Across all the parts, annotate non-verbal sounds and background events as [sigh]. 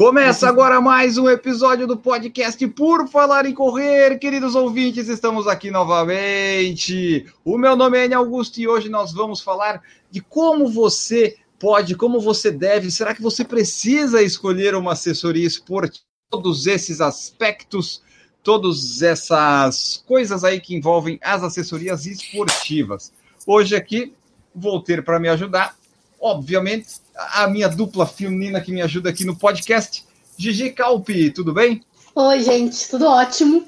Começa agora mais um episódio do podcast Por Falar em Correr. Queridos ouvintes, estamos aqui novamente. O meu nome é Enio Augusto e hoje nós vamos falar de como você pode, como você deve, será que você precisa escolher uma assessoria esportiva? Todos esses aspectos, todas essas coisas aí que envolvem as assessorias esportivas. Hoje aqui vou ter para me ajudar, obviamente, a minha dupla feminina que me ajuda aqui no podcast, Gigi Calpi, tudo bem? Oi, gente, tudo ótimo.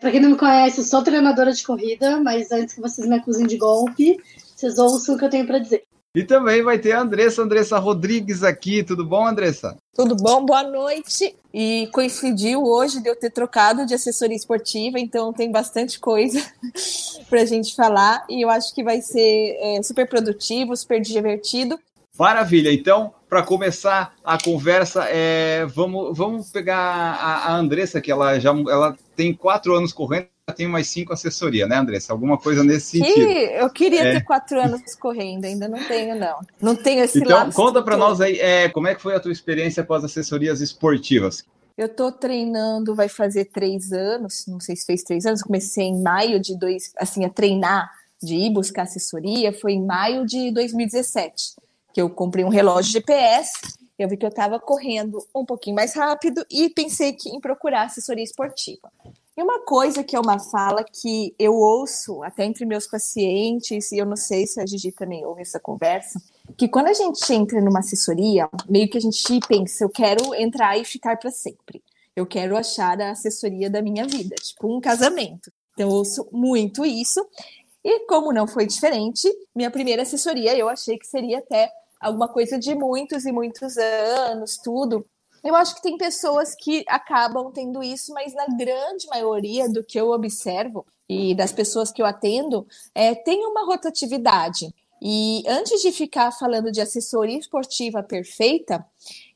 Para quem não me conhece, eu sou treinadora de corrida, mas antes que vocês me acusem de golpe, vocês ouçam o que eu tenho para dizer. E também vai ter a Andressa, Andressa Rodrigues aqui. Tudo bom, Andressa? Tudo bom? Boa noite. E coincidiu hoje de eu ter trocado de assessoria esportiva, então tem bastante coisa [laughs] para a gente falar. E eu acho que vai ser é, super produtivo, super divertido. Maravilha. Então, para começar a conversa, é, vamos, vamos pegar a, a Andressa, que ela já ela tem quatro anos correndo, tem mais cinco assessoria, né, Andressa? Alguma coisa nesse que sentido. Eu queria é. ter quatro anos correndo, ainda não tenho, não. Não tenho esse então, lado. Conta para nós aí, é, como é que foi a tua experiência com as assessorias esportivas? Eu tô treinando, vai fazer três anos, não sei se fez três anos, comecei em maio de dois, assim, a treinar, de ir buscar assessoria, foi em maio de 2017, que eu comprei um relógio GPS, eu vi que eu estava correndo um pouquinho mais rápido e pensei que em procurar assessoria esportiva. E uma coisa que é uma fala que eu ouço até entre meus pacientes, e eu não sei se a Gigi também ouve essa conversa, que quando a gente entra numa assessoria, meio que a gente pensa, eu quero entrar e ficar para sempre. Eu quero achar a assessoria da minha vida, tipo um casamento. Então eu ouço muito isso. E como não foi diferente, minha primeira assessoria eu achei que seria até alguma coisa de muitos e muitos anos, tudo. Eu acho que tem pessoas que acabam tendo isso, mas na grande maioria do que eu observo e das pessoas que eu atendo, é, tem uma rotatividade. E antes de ficar falando de assessoria esportiva perfeita,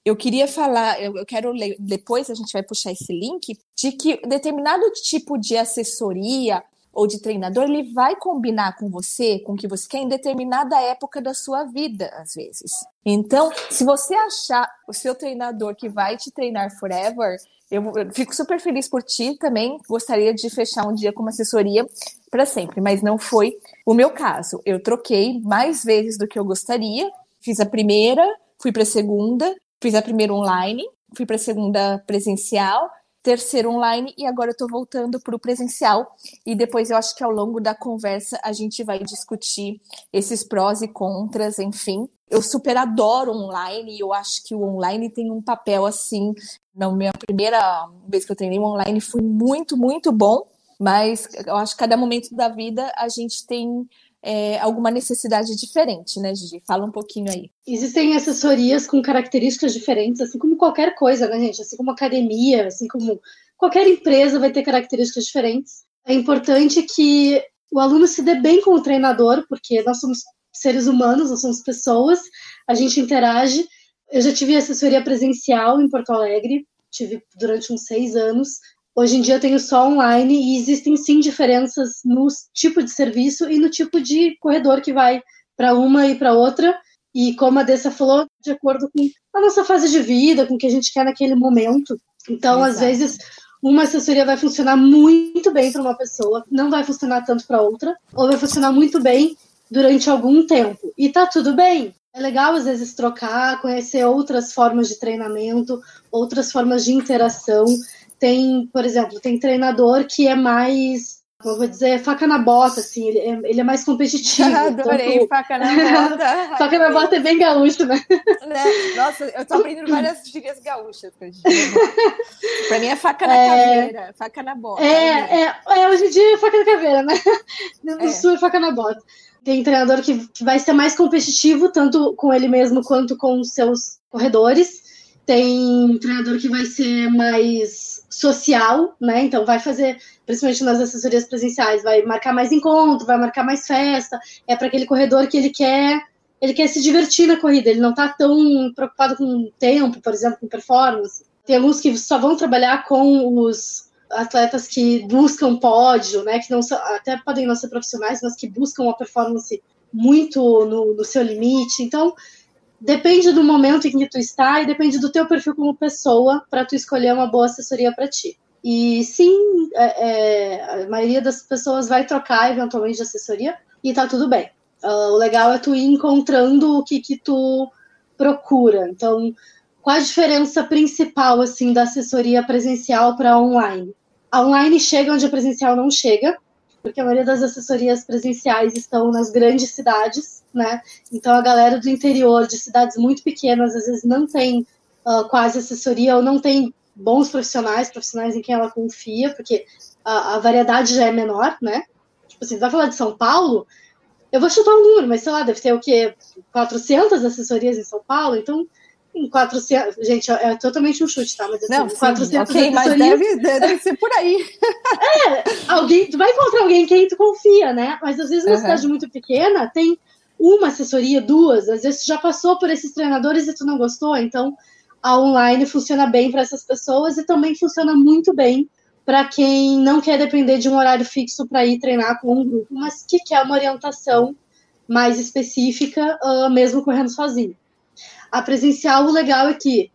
eu queria falar, eu, quero ler, depois a gente vai puxar esse link, de que determinado tipo de assessoria ou de treinador, ele vai combinar com você, com o que você quer em determinada época da sua vida, às vezes. Então, se você achar o seu treinador que vai te treinar forever, eu, fico super feliz por ti também. Gostaria de fechar um dia com uma assessoria para sempre, mas não foi o meu caso. Eu troquei mais vezes do que eu gostaria. Fiz a primeira, fui para a segunda, fiz a primeira online, fui para a segunda presencial, terceiro online e agora eu estou voltando para o presencial. E depois eu acho que ao longo da conversa a gente vai discutir esses prós e contras, enfim. Eu super adoro online e eu acho que o online tem um papel assim. Na minha primeira vez que eu treinei online foi muito, muito bom, mas eu acho que cada momento da vida a gente tem é, alguma necessidade diferente, né, Gigi? Fala um pouquinho aí. Existem assessorias com características diferentes, assim como qualquer coisa, né, gente? Assim como academia, assim como qualquer empresa vai ter características diferentes. É importante que o aluno se dê bem com o treinador, porque nós somos seres humanos, nós somos pessoas, a gente interage. Eu já tive assessoria presencial em Porto Alegre, tive durante uns seis anos. Hoje em dia eu tenho só online e existem sim diferenças no tipo de serviço e no tipo de corredor que vai para uma e para outra. E como a Dessa falou, de acordo com a nossa fase de vida, com o que a gente quer naquele momento. Então, Exato. às vezes, uma assessoria vai funcionar muito bem para uma pessoa, não vai funcionar tanto para outra, ou vai funcionar muito bem durante algum tempo. E tá tudo bem. É legal, às vezes, trocar, conhecer outras formas de treinamento, outras formas de interação. Tem, por exemplo, tem treinador que é mais, como eu vou dizer, faca na bota, assim, ele é, ele é mais competitivo. [laughs] Adorei, tanto... faca na bota. [laughs] faca na bota é bem gaúcho, né? né? Nossa, eu tô aprendendo várias gírias gaúchas. Pra mim é faca na é... caveira, faca na bota. É, é, é, hoje em dia é faca na caveira, né? [laughs] No é. sul é faca na bota. Tem treinador que, que vai ser mais competitivo, tanto com ele mesmo quanto com os seus corredores. Tem treinador que vai ser mais social, né? Então vai fazer, principalmente nas assessorias presenciais, vai marcar mais encontro, vai marcar mais festa, é para aquele corredor que ele quer, ele quer se divertir na corrida, ele não está tão preocupado com tempo, por exemplo, com performance. Tem alguns que só vão trabalhar com os atletas que buscam pódio, né? Que não até podem não ser profissionais, mas que buscam uma performance muito no, no seu limite. Então, depende do momento em que tu está e depende do teu perfil como pessoa para tu escolher uma boa assessoria para ti. E sim, é, é, a maioria das pessoas vai trocar eventualmente de assessoria e tá tudo bem. Uh, o legal é tu ir encontrando o que que tu procura. Então, qual a diferença principal assim da assessoria presencial para online? A online chega onde a presencial não chega, porque a maioria das assessorias presenciais estão nas grandes cidades, né? Então a galera do interior, de cidades muito pequenas, às vezes não tem uh, quase assessoria ou não tem bons profissionais, profissionais em quem ela confia, porque a, a variedade já é menor, né? Tipo assim, vai falar de São Paulo, eu vou chutar um número, mas sei lá, deve ter o quê? 400 assessorias em São Paulo, então em 400. Gente, é totalmente um chute, tá? Mas assim, não, sim, 400 okay, mas deve, deve [laughs] ser por aí. é, alguém, tu vai encontrar alguém quem tu confia, né? Mas às vezes uma uhum. cidade muito pequena tem uma assessoria, duas, às vezes tu já passou por esses treinadores e tu não gostou, então a online funciona bem para essas pessoas e também funciona muito bem para quem não quer depender de um horário fixo para ir treinar com um grupo, mas que quer uma orientação mais específica, uh, mesmo correndo sozinho. A presencial, o legal é que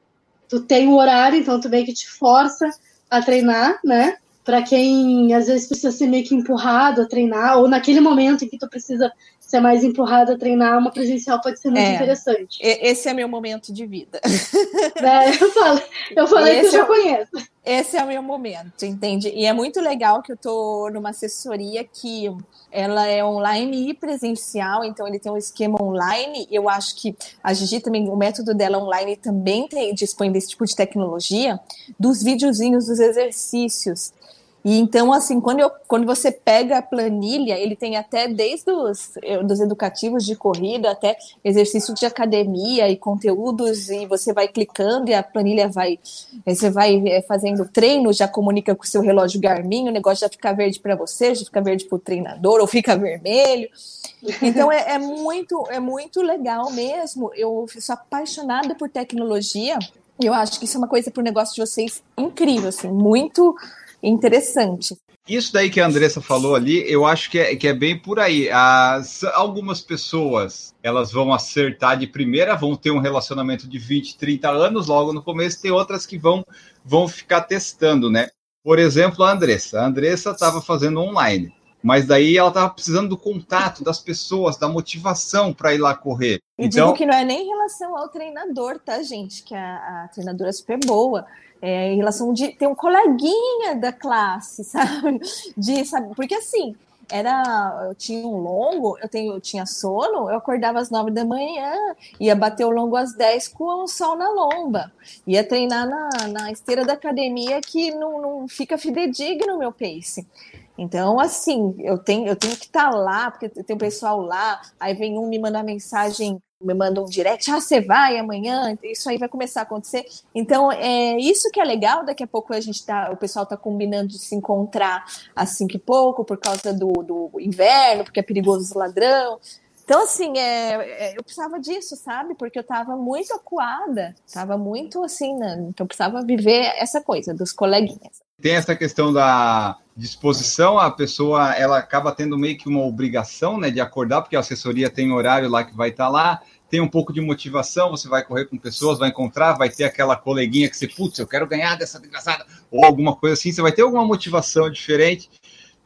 tu tem o horário, então tu meio que te força a treinar, né? Para quem às vezes precisa ser meio que empurrado a treinar, ou naquele momento em que tu precisa ser mais empurrado a treinar, uma presencial pode ser muito é, interessante. Esse é meu momento de vida. [laughs] É, eu falei, eu falei que eu já é, conheço. Esse é o meu momento, entende? E é muito legal que eu tô numa assessoria que ela é online e presencial, então ele tem um esquema online. Eu acho que a Gigi também, o método dela online também tem, dispõe desse tipo de tecnologia, dos videozinhos dos exercícios. E então, assim, quando, eu, quando você pega a planilha, ele tem até desde os dos educativos de corrida até exercício de academia e conteúdos, e você vai clicando e a planilha vai. Você vai é, fazendo treino, já comunica com o seu relógio Garmin, o negócio já fica verde para você, já fica verde para o treinador, ou fica vermelho. Então é, é, muito, é muito legal mesmo. Eu sou apaixonada por tecnologia. Eu acho que isso é uma coisa para o negócio de vocês incrível, assim, muito interessante. Isso daí que a Andressa falou ali, eu acho que é, que é bem por aí. As, algumas pessoas, elas vão acertar de primeira, vão ter um relacionamento de 20, 30 anos logo no começo, tem outras que vão, vão ficar testando, né? Por exemplo, a Andressa. A Andressa estava fazendo online, mas daí ela estava precisando do contato das pessoas, da motivação para ir lá correr. E então... digo que não é nem em relação ao treinador, tá, gente? Que a, a treinadora é super boa é, em relação de ter um coleguinha da classe, [laughs] sabe? De, sabe? Porque assim, era, eu tinha um longo, eu, tenho, eu tinha sono, eu acordava às nove da manhã, ia bater o longo às dez com o sol na lomba, ia treinar na, na esteira da academia que não, não fica fidedigno o meu pace. Então, assim, eu tenho, eu tenho que estar tá lá, porque tem o pessoal lá, aí vem um me mandar mensagem me manda um direct, ah, você vai amanhã, isso aí vai começar a acontecer. Então, é isso que é legal, daqui a pouco a gente tá, o pessoal tá combinando de se encontrar assim que pouco, por causa do, do inverno, porque é perigoso o ladrão. Então, assim, é, é, eu precisava disso, sabe? Porque eu tava muito acuada, tava muito assim, né? então eu precisava viver essa coisa dos coleguinhas. Tem essa questão da disposição, a pessoa ela acaba tendo meio que uma obrigação, né, de acordar, porque a assessoria tem horário lá que vai estar tá lá, tem um pouco de motivação, você vai correr com pessoas, vai encontrar, vai ter aquela coleguinha que você, putz, eu quero ganhar dessa desgraçada, ou alguma coisa assim, você vai ter alguma motivação diferente.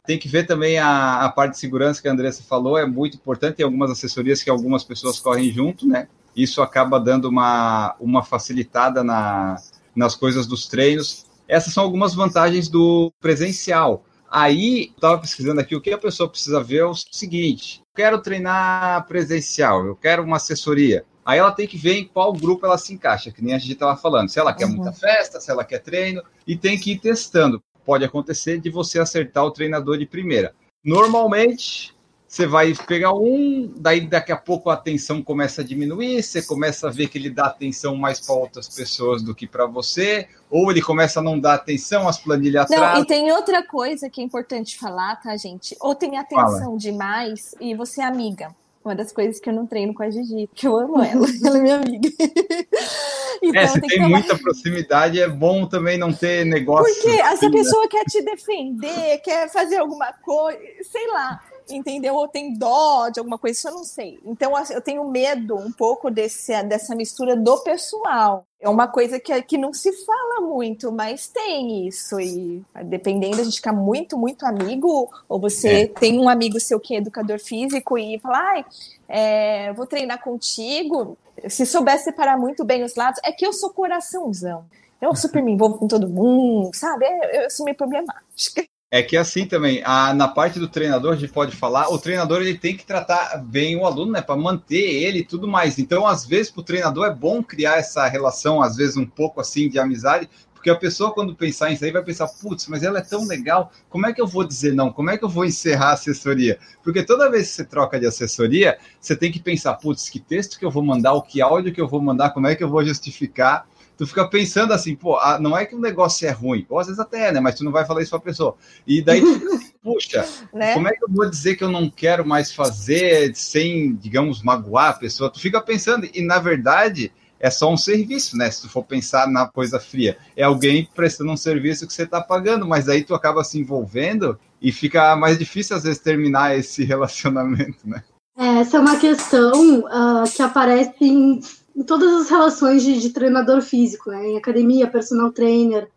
Tem que ver também a, a parte de segurança que a Andressa falou, é muito importante, tem algumas assessorias que algumas pessoas correm junto, né? Isso acaba dando uma, uma facilitada na, nas coisas dos treinos. Essas são algumas vantagens do presencial. Aí, estava pesquisando aqui, o que a pessoa precisa ver é o seguinte: quero treinar presencial, eu quero uma assessoria. Aí ela tem que ver em qual grupo ela se encaixa, que nem a gente estava falando. Se ela quer uhum. muita festa, se ela quer treino, e tem que ir testando. Pode acontecer de você acertar o treinador de primeira. Normalmente, você vai pegar um, daí daqui a pouco a atenção começa a diminuir, você começa a ver que ele dá atenção mais para outras pessoas do que para você, ou ele começa a não dar atenção, as planilhas atrás. Não, e tem outra coisa que é importante falar, tá, gente? Ou tem atenção Fala. demais e você é amiga. Uma das coisas que eu não treino com a Gigi, porque eu amo ela, [laughs] ela é minha amiga. [laughs] então, é, se tem, tem muita proximidade, é bom também não ter negócio. Porque essa pessoa quer te defender, quer fazer alguma coisa, sei lá entendeu? Ou tem dó de alguma coisa, isso eu não sei. Então, assim, eu tenho medo um pouco desse, dessa mistura do pessoal. É uma coisa que, que não se fala muito, mas tem isso. E dependendo, a gente fica muito, muito amigo, ou você é. tem um amigo seu que é educador físico e fala, ai, é, vou treinar contigo. Se souber separar muito bem os lados, é que eu sou coraçãozão. Eu super me envolvo com todo mundo, sabe? Eu, eu sou meio problemática. É que assim também, a, na parte do treinador, a gente pode falar, o treinador ele tem que tratar bem o aluno, né, para manter ele e tudo mais. Então, às vezes, para o treinador é bom criar essa relação, às vezes, um pouco assim de amizade, porque a pessoa, quando pensar nisso aí, vai pensar, putz, mas ela é tão legal, como é que eu vou dizer não? Como é que eu vou encerrar a assessoria? Porque toda vez que você troca de assessoria, você tem que pensar, putz, que texto que eu vou mandar, o que áudio que eu vou mandar, como é que eu vou justificar tu fica pensando assim, pô, ah, não é que o negócio é ruim, ou às vezes até é, né? Mas tu não vai falar isso pra pessoa. E daí, [laughs] puxa, né? como é que eu vou dizer que eu não quero mais fazer sem, digamos, magoar a pessoa? Tu fica pensando, e na verdade é só um serviço, né? Se tu for pensar na coisa fria, é alguém prestando um serviço que você está pagando, mas aí tu acaba se envolvendo e fica mais difícil às vezes terminar esse [laughs] relacionamento, né? Essa é uma questão uh, que aparece em em todas as relações de, de treinador físico, né? em academia, personal trainer,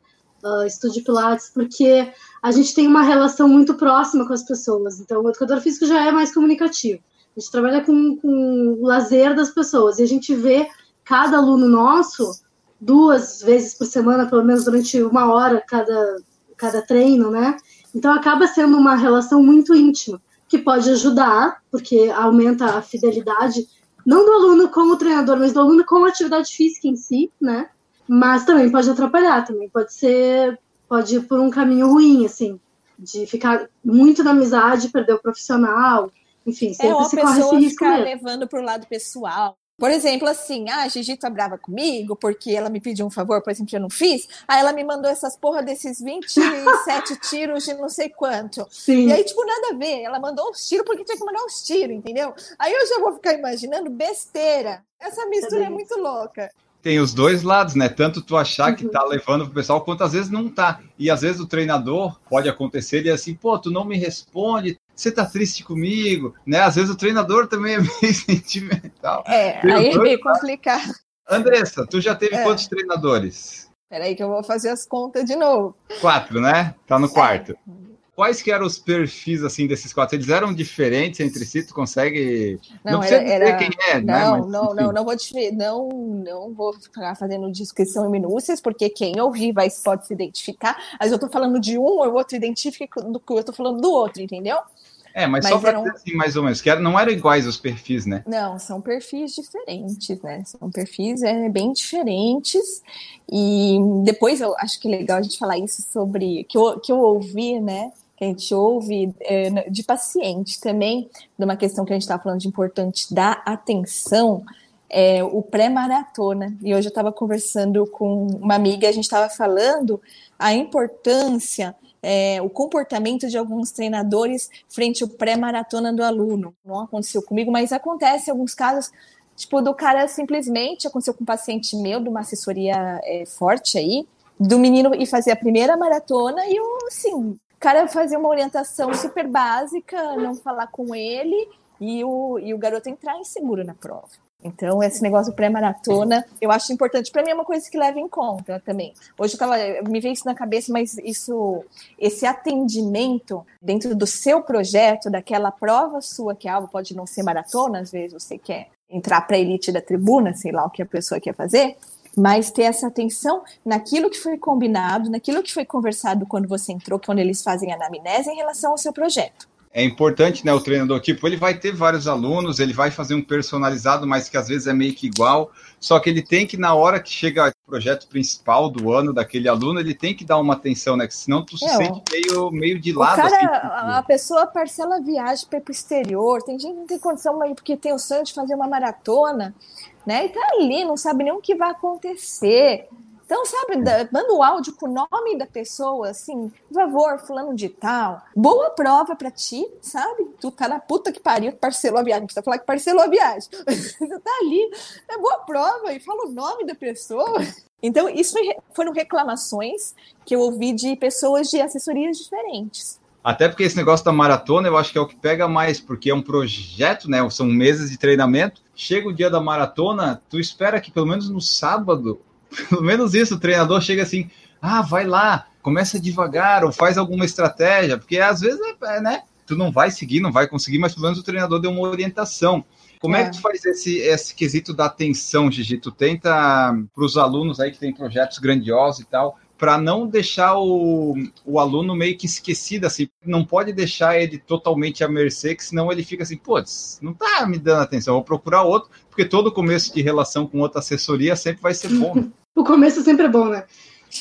uh, estúdio pilates, porque a gente tem uma relação muito próxima com as pessoas. Então, o educador físico já é mais comunicativo. A gente trabalha com, com o lazer das pessoas e a gente vê cada aluno nosso duas vezes por semana, pelo menos durante uma hora cada, cada treino, né? Então acaba sendo uma relação muito íntima, que pode ajudar, porque aumenta a fidelidade não do aluno com o treinador, mas do aluno com a atividade física em si, né? Mas também pode atrapalhar, também pode ser, pode ir por um caminho ruim, assim, de ficar muito na amizade, perder o profissional, enfim, sempre é, se corre esse risco ficar mesmo. levando para o lado pessoal. Por exemplo, assim, ah, a Gigi tá brava comigo porque ela me pediu um favor, por exemplo, que eu não fiz. Aí ela me mandou essas porra desses 27 [laughs] tiros de não sei quanto. Sim. E aí, tipo, nada a ver. Ela mandou os tiros porque tinha que mandar os tiros, entendeu? Aí eu já vou ficar imaginando besteira. Essa mistura é muito louca tem os dois lados, né? Tanto tu achar que tá levando pro pessoal, quanto às vezes não tá. E às vezes o treinador pode acontecer e assim, pô, tu não me responde, você tá triste comigo, né? Às vezes o treinador também é meio [laughs] sentimental. É, aí é meio complicado. Andressa, tu já teve é. quantos treinadores? Peraí que eu vou fazer as contas de novo. Quatro, né? Tá no quarto. É. Quais que eram os perfis assim desses quatro? Eles eram diferentes entre si? Tu consegue? Não, não precisa era, dizer quem é, não, né? Mas, não, não, não vou não, não vou ficar fazendo descrição em minúcias, porque quem ouvir vai pode se identificar. Mas eu tô falando de um, ou outro identifica do que eu tô falando do outro, entendeu? É, mas, mas só para eram... assim, mais ou menos, que não eram iguais os perfis, né? Não, são perfis diferentes, né? São perfis é, bem diferentes. E depois eu acho que é legal a gente falar isso sobre que eu, que eu ouvi, né? Que a gente ouve é, de paciente também, de uma questão que a gente estava falando de importante da atenção. É, o pré-maratona. E hoje eu estava conversando com uma amiga, a gente estava falando a importância é, o comportamento de alguns treinadores frente ao pré-maratona do aluno. Não aconteceu comigo, mas acontece em alguns casos, tipo, do cara simplesmente, aconteceu com um paciente meu, de uma assessoria é, forte aí, do menino ir fazer a primeira maratona e, assim, o cara fazer uma orientação super básica, não falar com ele e o, e o garoto entrar inseguro na prova. Então, esse negócio pré-maratona, eu acho importante. Para mim, é uma coisa que leva em conta também. Hoje eu tava, me veio isso na cabeça, mas isso, esse atendimento dentro do seu projeto, daquela prova sua, que é algo pode não ser maratona, às vezes você quer entrar para a elite da tribuna, sei lá o que a pessoa quer fazer, mas ter essa atenção naquilo que foi combinado, naquilo que foi conversado quando você entrou, quando eles fazem a anamnese em relação ao seu projeto é importante, né? O treinador, tipo, ele vai ter vários alunos, ele vai fazer um personalizado, mas que às vezes é meio que igual. Só que ele tem que, na hora que chega projeto principal do ano daquele aluno, ele tem que dar uma atenção, né? Senão tu se É, sente meio, meio de lado. o cara, assim, a a pessoa parcela a viagem para pro exterior. Tem gente que não tem condição, porque tem o sonho de fazer uma maratona, né? E tá ali, não sabe nem o que vai acontecer. Então, sabe, da- manda o áudio com o nome da pessoa, assim, por favor, fulano de tal. Boa prova pra ti, sabe? Tu tá na puta que pariu, parcelou a viagem. Precisa falar que parcelou a viagem. [laughs] tu tá ali, é boa prova, e fala o nome da pessoa. Então, isso foi- foram reclamações que eu ouvi de pessoas de assessorias diferentes. Até porque esse negócio da maratona eu acho que é o que pega mais, porque é um projeto, né? São meses de treinamento. Chega o dia da maratona, tu espera que pelo menos no sábado, [laughs] pelo menos isso, o treinador chega assim, ah, vai lá, começa devagar, ou faz alguma estratégia, porque às vezes, é, né? Tu não vai seguir, não vai conseguir, mas pelo menos o treinador deu uma orientação. Como é, É. que tu faz esse, esse quesito da atenção, Gigi? Tu tenta, para os alunos aí que tem projetos grandiosos e tal, para não deixar o, o aluno meio que esquecido, assim, não pode deixar ele totalmente à mercê, que senão ele fica assim, putz, não tá me dando atenção, vou procurar outro, porque todo começo de relação com outra assessoria sempre vai ser bom. né? [laughs] O começo sempre é bom, né?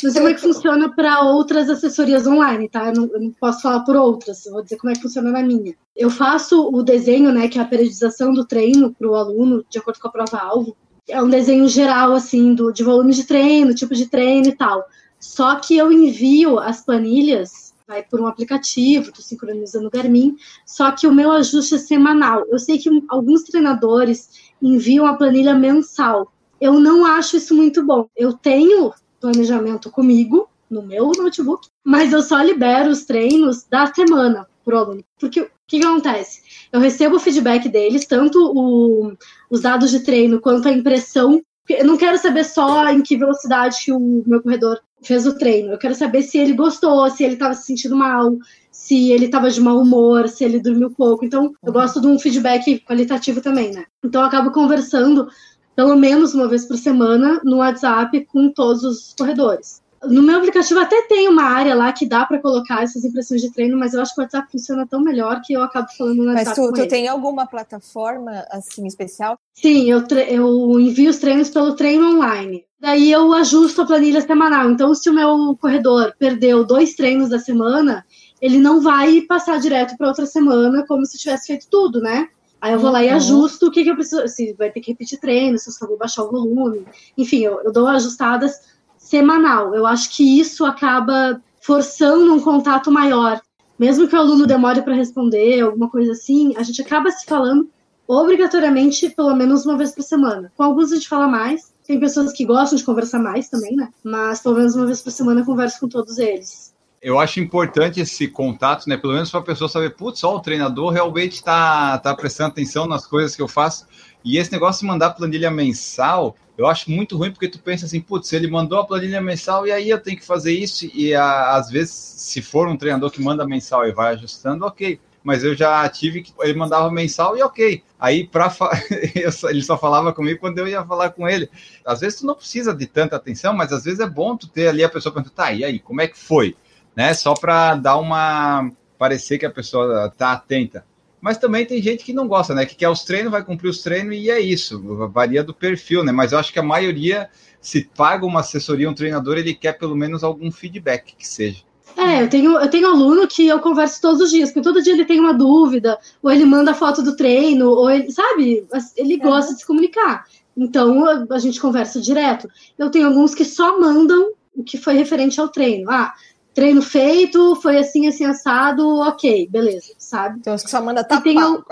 Não sei como é que funciona para outras assessorias online, tá? Eu não, eu não posso falar por outras, vou dizer como é que funciona na minha. Eu faço o desenho, né, que é a periodização do treino para o aluno, de acordo com a prova-alvo. É um desenho geral, assim, do, de volume de treino, tipo de treino e tal. Só que eu envio as planilhas, vai por um aplicativo, tu sincroniza no Garmin, só que o meu ajuste é semanal. Eu sei que alguns treinadores enviam a planilha mensal. Eu não acho isso muito bom. Eu tenho planejamento comigo, no meu notebook, mas eu só libero os treinos da semana pro aluno. Porque o que, que acontece? Eu recebo o feedback deles, tanto o- os dados de treino quanto a impressão. Eu não quero saber só em que velocidade o meu corredor fez o treino. Eu quero saber se ele gostou, se ele estava se sentindo mal, se ele estava de mau humor, se ele dormiu pouco. Então, eu gosto de um feedback qualitativo também, né? Então, eu acabo conversando pelo menos uma vez por semana no WhatsApp com todos os corredores. No meu aplicativo até tem uma área lá que dá para colocar essas impressões de treino, mas eu acho que o WhatsApp funciona tão melhor que eu acabo falando no Mas WhatsApp tu, com tu ele. tem alguma plataforma assim especial? Sim, eu, eu envio os treinos pelo treino online. Daí eu ajusto a planilha semanal. Então, se o meu corredor perdeu dois treinos da semana, ele não vai passar direto para outra semana como se tivesse feito tudo, né? Aí eu vou lá e Uhum. ajusto o que, que eu preciso. Se vai ter que repetir treino, se eu só vou baixar o volume. Enfim, eu, eu dou ajustadas semanal. Eu acho que isso acaba forçando um contato maior. Mesmo que o aluno demore para responder, alguma coisa assim, a gente acaba se falando obrigatoriamente pelo menos uma vez por semana. Com alguns a gente fala mais, tem pessoas que gostam de conversar mais também, né? Mas pelo menos uma vez por semana eu converso com todos eles. Eu acho importante esse contato, né? Pelo menos para a pessoa saber, putz, ó, o treinador realmente está tá prestando atenção nas coisas que eu faço. E esse negócio de mandar planilha mensal, eu acho muito ruim, porque tu pensa assim, putz, ele mandou a planilha mensal e aí eu tenho que fazer isso. E a, às vezes, se for um treinador que manda mensal e vai ajustando, ok. Mas eu já tive que ele mandava mensal e ok. Aí para [laughs] ele só falava comigo quando eu ia falar com ele. Às vezes tu não precisa de tanta atenção, mas às vezes é bom tu ter ali a pessoa perguntando, tá, e aí, como é que foi? Né? Só para dar uma parecer que a pessoa tá atenta. Mas também tem gente que não gosta, né? Que quer os treinos, vai cumprir os treinos e é isso. Varia do perfil, né? Mas eu acho que a maioria, se paga uma assessoria, um treinador, ele quer pelo menos algum feedback que seja. É, eu tenho, eu tenho aluno que eu converso todos os dias, porque todo dia ele tem uma dúvida, ou ele manda foto do treino, ou ele, sabe, ele gosta de se comunicar. Então a, gente conversa direto. Eu tenho alguns que só mandam o que foi referente ao treino. Ah, treino feito, foi assim, assim, assado, ok, beleza, sabe? Tem uns que só manda tapar. tem um-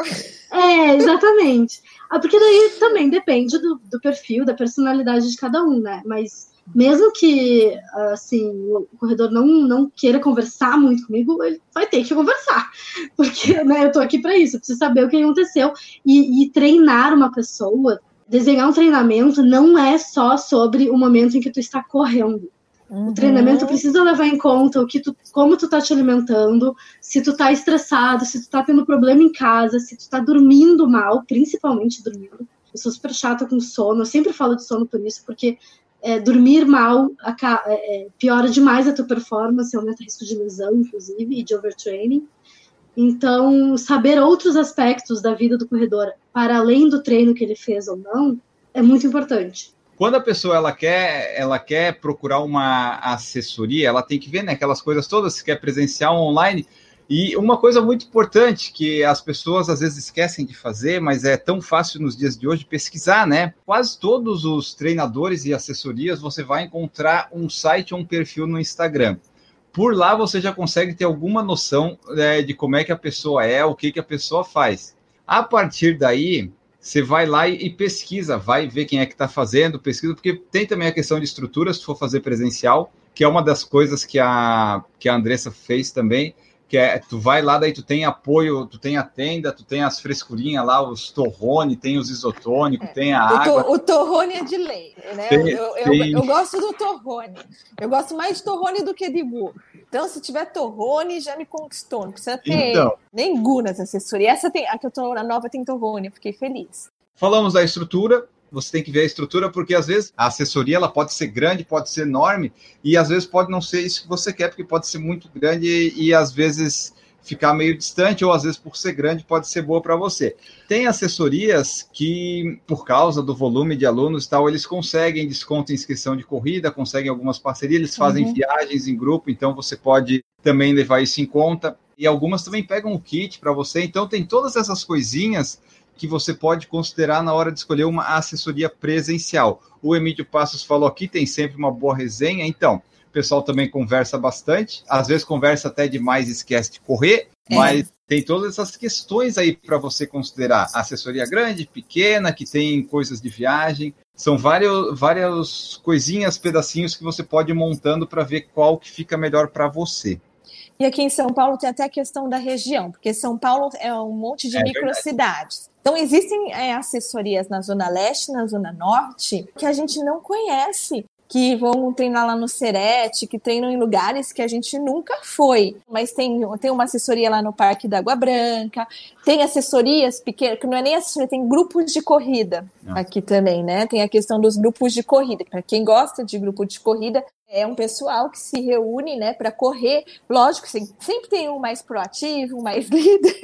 É, exatamente. Ah, porque daí também depende do, do perfil, da personalidade de cada um, né? Mas mesmo que assim, o corredor não, não queira conversar muito comigo, ele vai ter que conversar. [laughs] Porque né, eu tô aqui para isso, eu preciso saber o que aconteceu. E, e treinar uma pessoa, desenhar um treinamento não é só sobre o momento em que tu está correndo. Uhum. O treinamento precisa levar em conta o que tu, como tu tá te alimentando, se tu tá estressado, se tu tá tendo problema em casa, se tu tá dormindo mal, principalmente dormindo. Eu sou super chata com sono, eu sempre falo de sono por isso, porque é, dormir mal é, é, piora demais a tua performance, aumenta o risco de lesão, inclusive, e de overtraining. Então, saber outros aspectos da vida do corredor, para além do treino que ele fez ou não, é muito importante. quando a pessoa ela quer, ela quer procurar uma assessoria, ela tem que ver né, aquelas coisas todas, se quer presencial online. E uma coisa muito importante que as pessoas às vezes esquecem de fazer, mas é tão fácil nos dias de hoje pesquisar, né? Quase todos os treinadores e assessorias você vai encontrar um site ou um perfil no Instagram. Por lá você já consegue ter alguma noção é, de como é que a pessoa é, o que, que a pessoa faz. A partir daí, você vai lá e, pesquisa, vai ver quem é que está fazendo, pesquisa, porque tem também a questão de estrutura, se for fazer presencial, que é uma das coisas que a, que a Andressa fez também que é, tu vai lá, daí tu tem apoio, tu tem a tenda, tu tem as frescurinhas lá, os torrone, tem os isotônicos, é. tem a o água. To, o torrone é de lei, né? Tem, eu, eu, tem... eu, gosto do torrone. Eu gosto mais de torrone do que de gu. Então, se tiver torrone, já me conquistou. Não precisa ter então, nem gu nessa assessoria. Essa tem, a que eu tô na nova tem torrone, eu fiquei feliz. Falamos da estrutura, você tem que ver a estrutura, porque às vezes a assessoria ela pode ser grande, pode ser enorme, e às vezes pode não ser isso que você quer, porque pode ser muito grande e, e às vezes ficar meio distante, ou às vezes por ser grande pode ser boa para você. Tem assessorias que, por causa do volume de alunos e tal, eles conseguem desconto em inscrição de corrida, conseguem algumas parcerias, eles fazem uhum. viagens em grupo, então você pode também levar isso em conta. E algumas também pegam o kit para você, então tem todas essas coisinhas que você pode considerar na hora de escolher uma assessoria presencial. O Emílio Passos falou aqui, tem sempre uma boa resenha, então, o pessoal também conversa bastante, às vezes conversa até demais e esquece de correr, é. mas tem todas essas questões aí para você considerar. Assessoria grande, pequena, que tem coisas de viagem, são vários, várias coisinhas, pedacinhos que você pode ir montando para ver qual que fica melhor para você. E aqui em São Paulo tem até a questão da região, porque São Paulo é um monte de é microcidades. Então, existem é, assessorias na Zona Leste, na Zona Norte, que a gente não conhece que vão treinar lá no Serete, que treinam em lugares que a gente nunca foi. Mas tem, tem uma assessoria lá no Parque da Água Branca, tem assessorias pequenas, que não é nem assessoria, tem grupos de corrida ah. aqui também, né? Tem a questão dos grupos de corrida. Para quem gosta de grupo de corrida, é um pessoal que se reúne, né, para correr. Lógico, sempre tem um mais proativo, um mais [laughs] líder,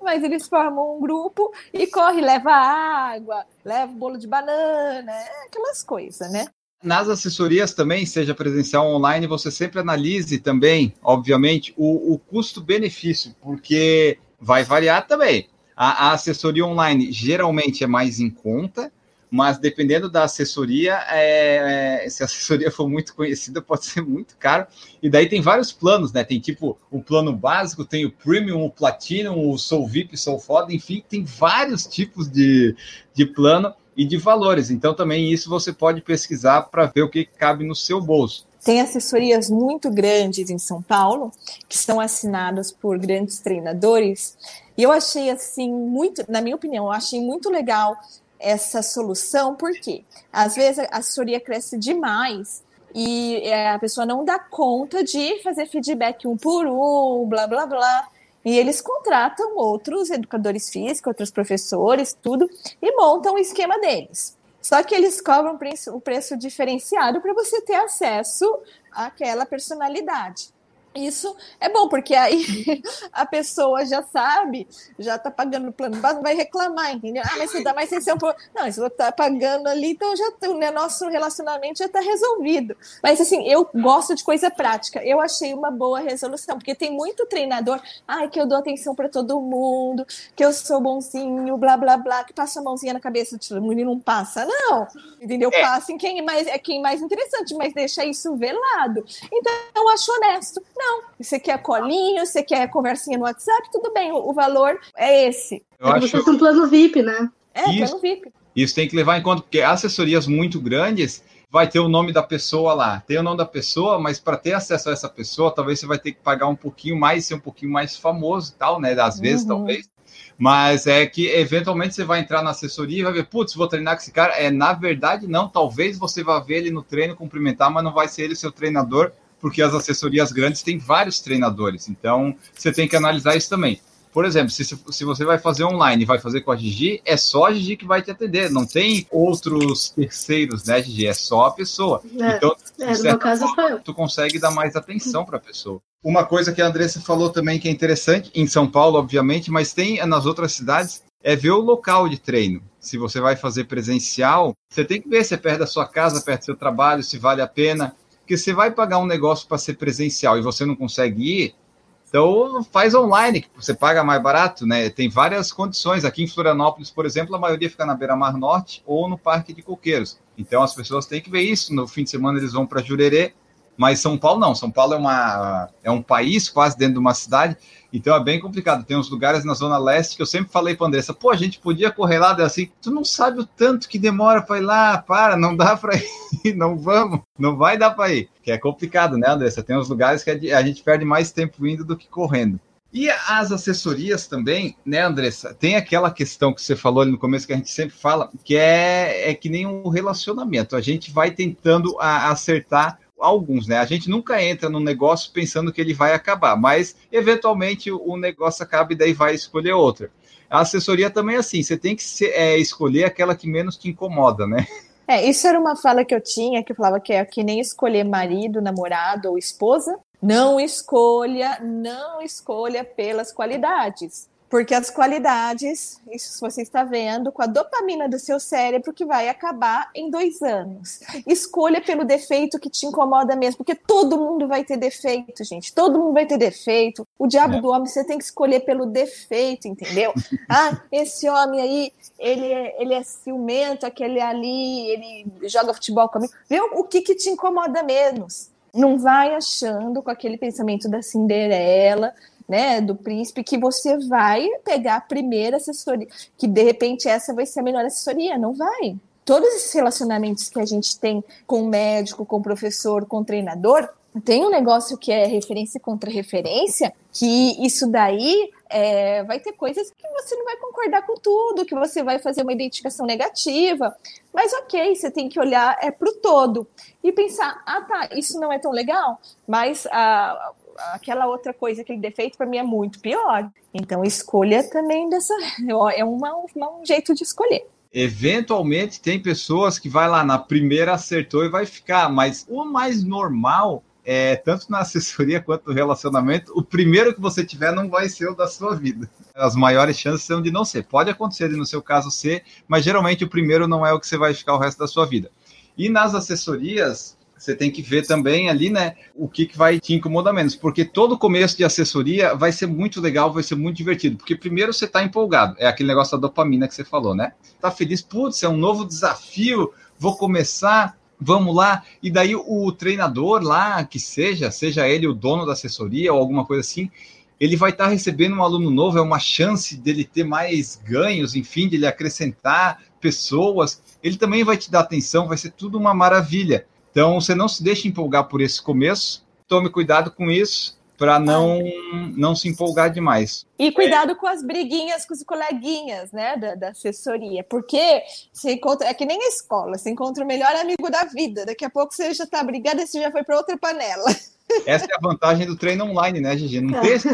mas eles formam um grupo e corre, leva água, leva bolo de banana, aquelas coisas, né? Nas assessorias também, seja presencial ou online, você sempre analise também, obviamente, o, o custo-benefício, porque vai variar também. A, a, assessoria online geralmente é mais em conta, mas dependendo da assessoria, é, é, se a assessoria for muito conhecida, pode ser muito caro. E daí tem vários planos, né? Tem tipo o plano básico, tem o premium, o platinum, o Soul VIP, Soul Foda, enfim, tem vários tipos de, de plano e de valores. Então, também isso você pode pesquisar para ver o que cabe no seu bolso. Tem assessorias muito grandes em São Paulo, que estão assinadas por grandes treinadores, e eu achei assim muito, na minha opinião, eu achei muito legal essa solução, porque às vezes a assessoria cresce demais e é, a pessoa não dá conta de fazer feedback um por um, blá blá blá. E eles contratam outros educadores físicos, outros professores, tudo, e montam o esquema deles. Só que eles cobram o preço diferenciado para você ter acesso àquela personalidade. Isso é bom, porque aí [laughs] a pessoa já sabe, já está pagando o plano básico, vai reclamar, entendeu? Ah, mas você dá mais atenção por. Não, isso está pagando ali, então já o né, nosso relacionamento já está resolvido. Mas assim, eu gosto de coisa prática. Eu achei uma boa resolução, porque tem muito treinador, ai, que eu dou atenção para todo mundo, que eu sou bonzinho, blá blá blá, que passa a mãozinha na cabeça, o menino não passa. Não, entendeu? É. Passa em quem mais, é quem mais interessante, mas deixa isso velado. Então, eu acho honesto. Não, não. Você quer colinho, você quer conversinha no WhatsApp, tudo bem, o, o valor é esse. Eu é acho... Você tem um plano VIP, né? É, isso, plano VIP. Isso tem que levar em conta, porque assessorias muito grandes vai ter o nome da pessoa lá. Tem o nome da pessoa, mas para ter acesso a essa pessoa, talvez você vai ter que pagar um pouquinho mais, ser um pouquinho mais famoso e tal, né? Às vezes, uhum. talvez. Mas é que eventualmente você vai entrar na assessoria e vai ver, putz, vou treinar com esse cara. É, na verdade, não. Talvez você vá ver ele no treino, cumprimentar, mas não vai ser ele seu treinador porque as assessorias grandes têm vários treinadores, então você tem que analisar isso também. Por exemplo, se, se você vai fazer online e vai fazer com a Gigi, é só a Gigi que vai te atender, não tem outros terceiros, né, Gigi? É só a pessoa. É, então, é, no caso, forma, tu consegue dar mais atenção para a pessoa. Uma coisa que a Andressa falou também que é interessante, em São Paulo, obviamente, mas tem nas outras cidades, é ver o local de treino. se você vai fazer presencial, você tem que ver se é perto da sua casa, perto do seu trabalho, se vale a pena. Porque você vai pagar um negócio para ser presencial e você não consegue ir, então faz online, que você paga mais barato, né? Tem várias condições. Aqui em Florianópolis, por exemplo, a maioria fica na Beira-Mar Norte ou no Parque de Coqueiros. Então as pessoas têm que ver isso. No fim de semana eles vão para Jurerê, mas São Paulo não. São Paulo é, uma, é um país quase dentro de uma cidade, então é bem complicado. Tem uns lugares na Zona Leste que eu sempre falei para Andressa, pô, a gente podia correr lá, assim, tu não sabe o tanto que demora para ir lá, para, não dá para ir, [laughs] não vamos, não vai dar para ir. Que é complicado, né, Andressa? Tem uns lugares que a gente perde mais tempo indo do que correndo. E as assessorias também, né, Andressa? Tem aquela questão que você falou ali no começo que a gente sempre fala, que é, é que nem um relacionamento. A gente vai tentando a, acertar alguns, né? A gente nunca entra no negócio pensando que ele vai acabar, mas eventualmente o negócio acaba e daí vai escolher outra. A assessoria também é assim, você tem que ser, é, escolher aquela que menos te incomoda, né? É, isso era uma fala que eu tinha, que eu falava que é que nem escolher marido, namorado ou esposa. Não escolha, não escolha pelas qualidades. Porque as qualidades, isso você está vendo, com a dopamina do seu cérebro que vai acabar em dois anos. Escolha pelo defeito que te incomoda mesmo, porque todo mundo vai ter defeito, gente. Todo mundo vai ter defeito. O diabo é. do homem você tem que escolher pelo defeito, entendeu? [laughs] Ah, esse homem aí, ele é, ele é ciumento, aquele ali, ele joga futebol comigo. Vê o que, que te incomoda menos. Não vai achando com aquele pensamento da Cinderela né, do príncipe, que você vai pegar a primeira assessoria, que de repente essa vai ser a melhor assessoria, não vai. Todos esses relacionamentos que a gente tem com médico, com professor, com treinador, tem um negócio que é referência contra referência, que isso daí é, vai ter coisas que você não vai concordar com tudo, que você vai fazer uma identificação negativa, mas ok, você tem que olhar é, para o todo. E pensar, ah tá, isso não é tão legal, mas a, aquela outra coisa, aquele defeito, para mim é muito pior. Então, escolha também dessa. É uma, uma, um jeito de escolher. Eventualmente, tem pessoas que vai lá na primeira acertou e vai ficar, mas o mais normal é, tanto na assessoria quanto no relacionamento, o primeiro que você tiver não vai ser o da sua vida. As maiores chances são de não ser. Pode acontecer de, no seu caso, ser, mas geralmente o primeiro não é o que você vai ficar o resto da sua vida. E nas assessorias, você tem que ver também ali, né, o que, que vai te incomodar menos, porque todo começo de assessoria vai ser muito legal, vai ser muito divertido, porque primeiro você está empolgado, é aquele negócio da dopamina que você falou, né? Tá feliz, putz, é um novo desafio, vou começar, vamos lá, e daí o treinador lá, que seja, seja ele o dono da assessoria ou alguma coisa assim, ele vai estar tá recebendo um aluno novo, é uma chance dele ter mais ganhos, enfim, de ele acrescentar pessoas, ele também vai te dar atenção, vai ser tudo uma maravilha. Então, você não se deixe empolgar por esse começo, tome cuidado com isso para não não se empolgar demais. E cuidado com as briguinhas com os coleguinhas, né, da, da, assessoria, porque você encontra, é que nem a escola, você encontra o melhor amigo da vida, daqui a pouco você já está brigando e você já foi para outra panela. [laughs] Essa é a vantagem do treino online, né, Gigi? Não tem esse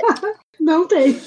[laughs] Não tem.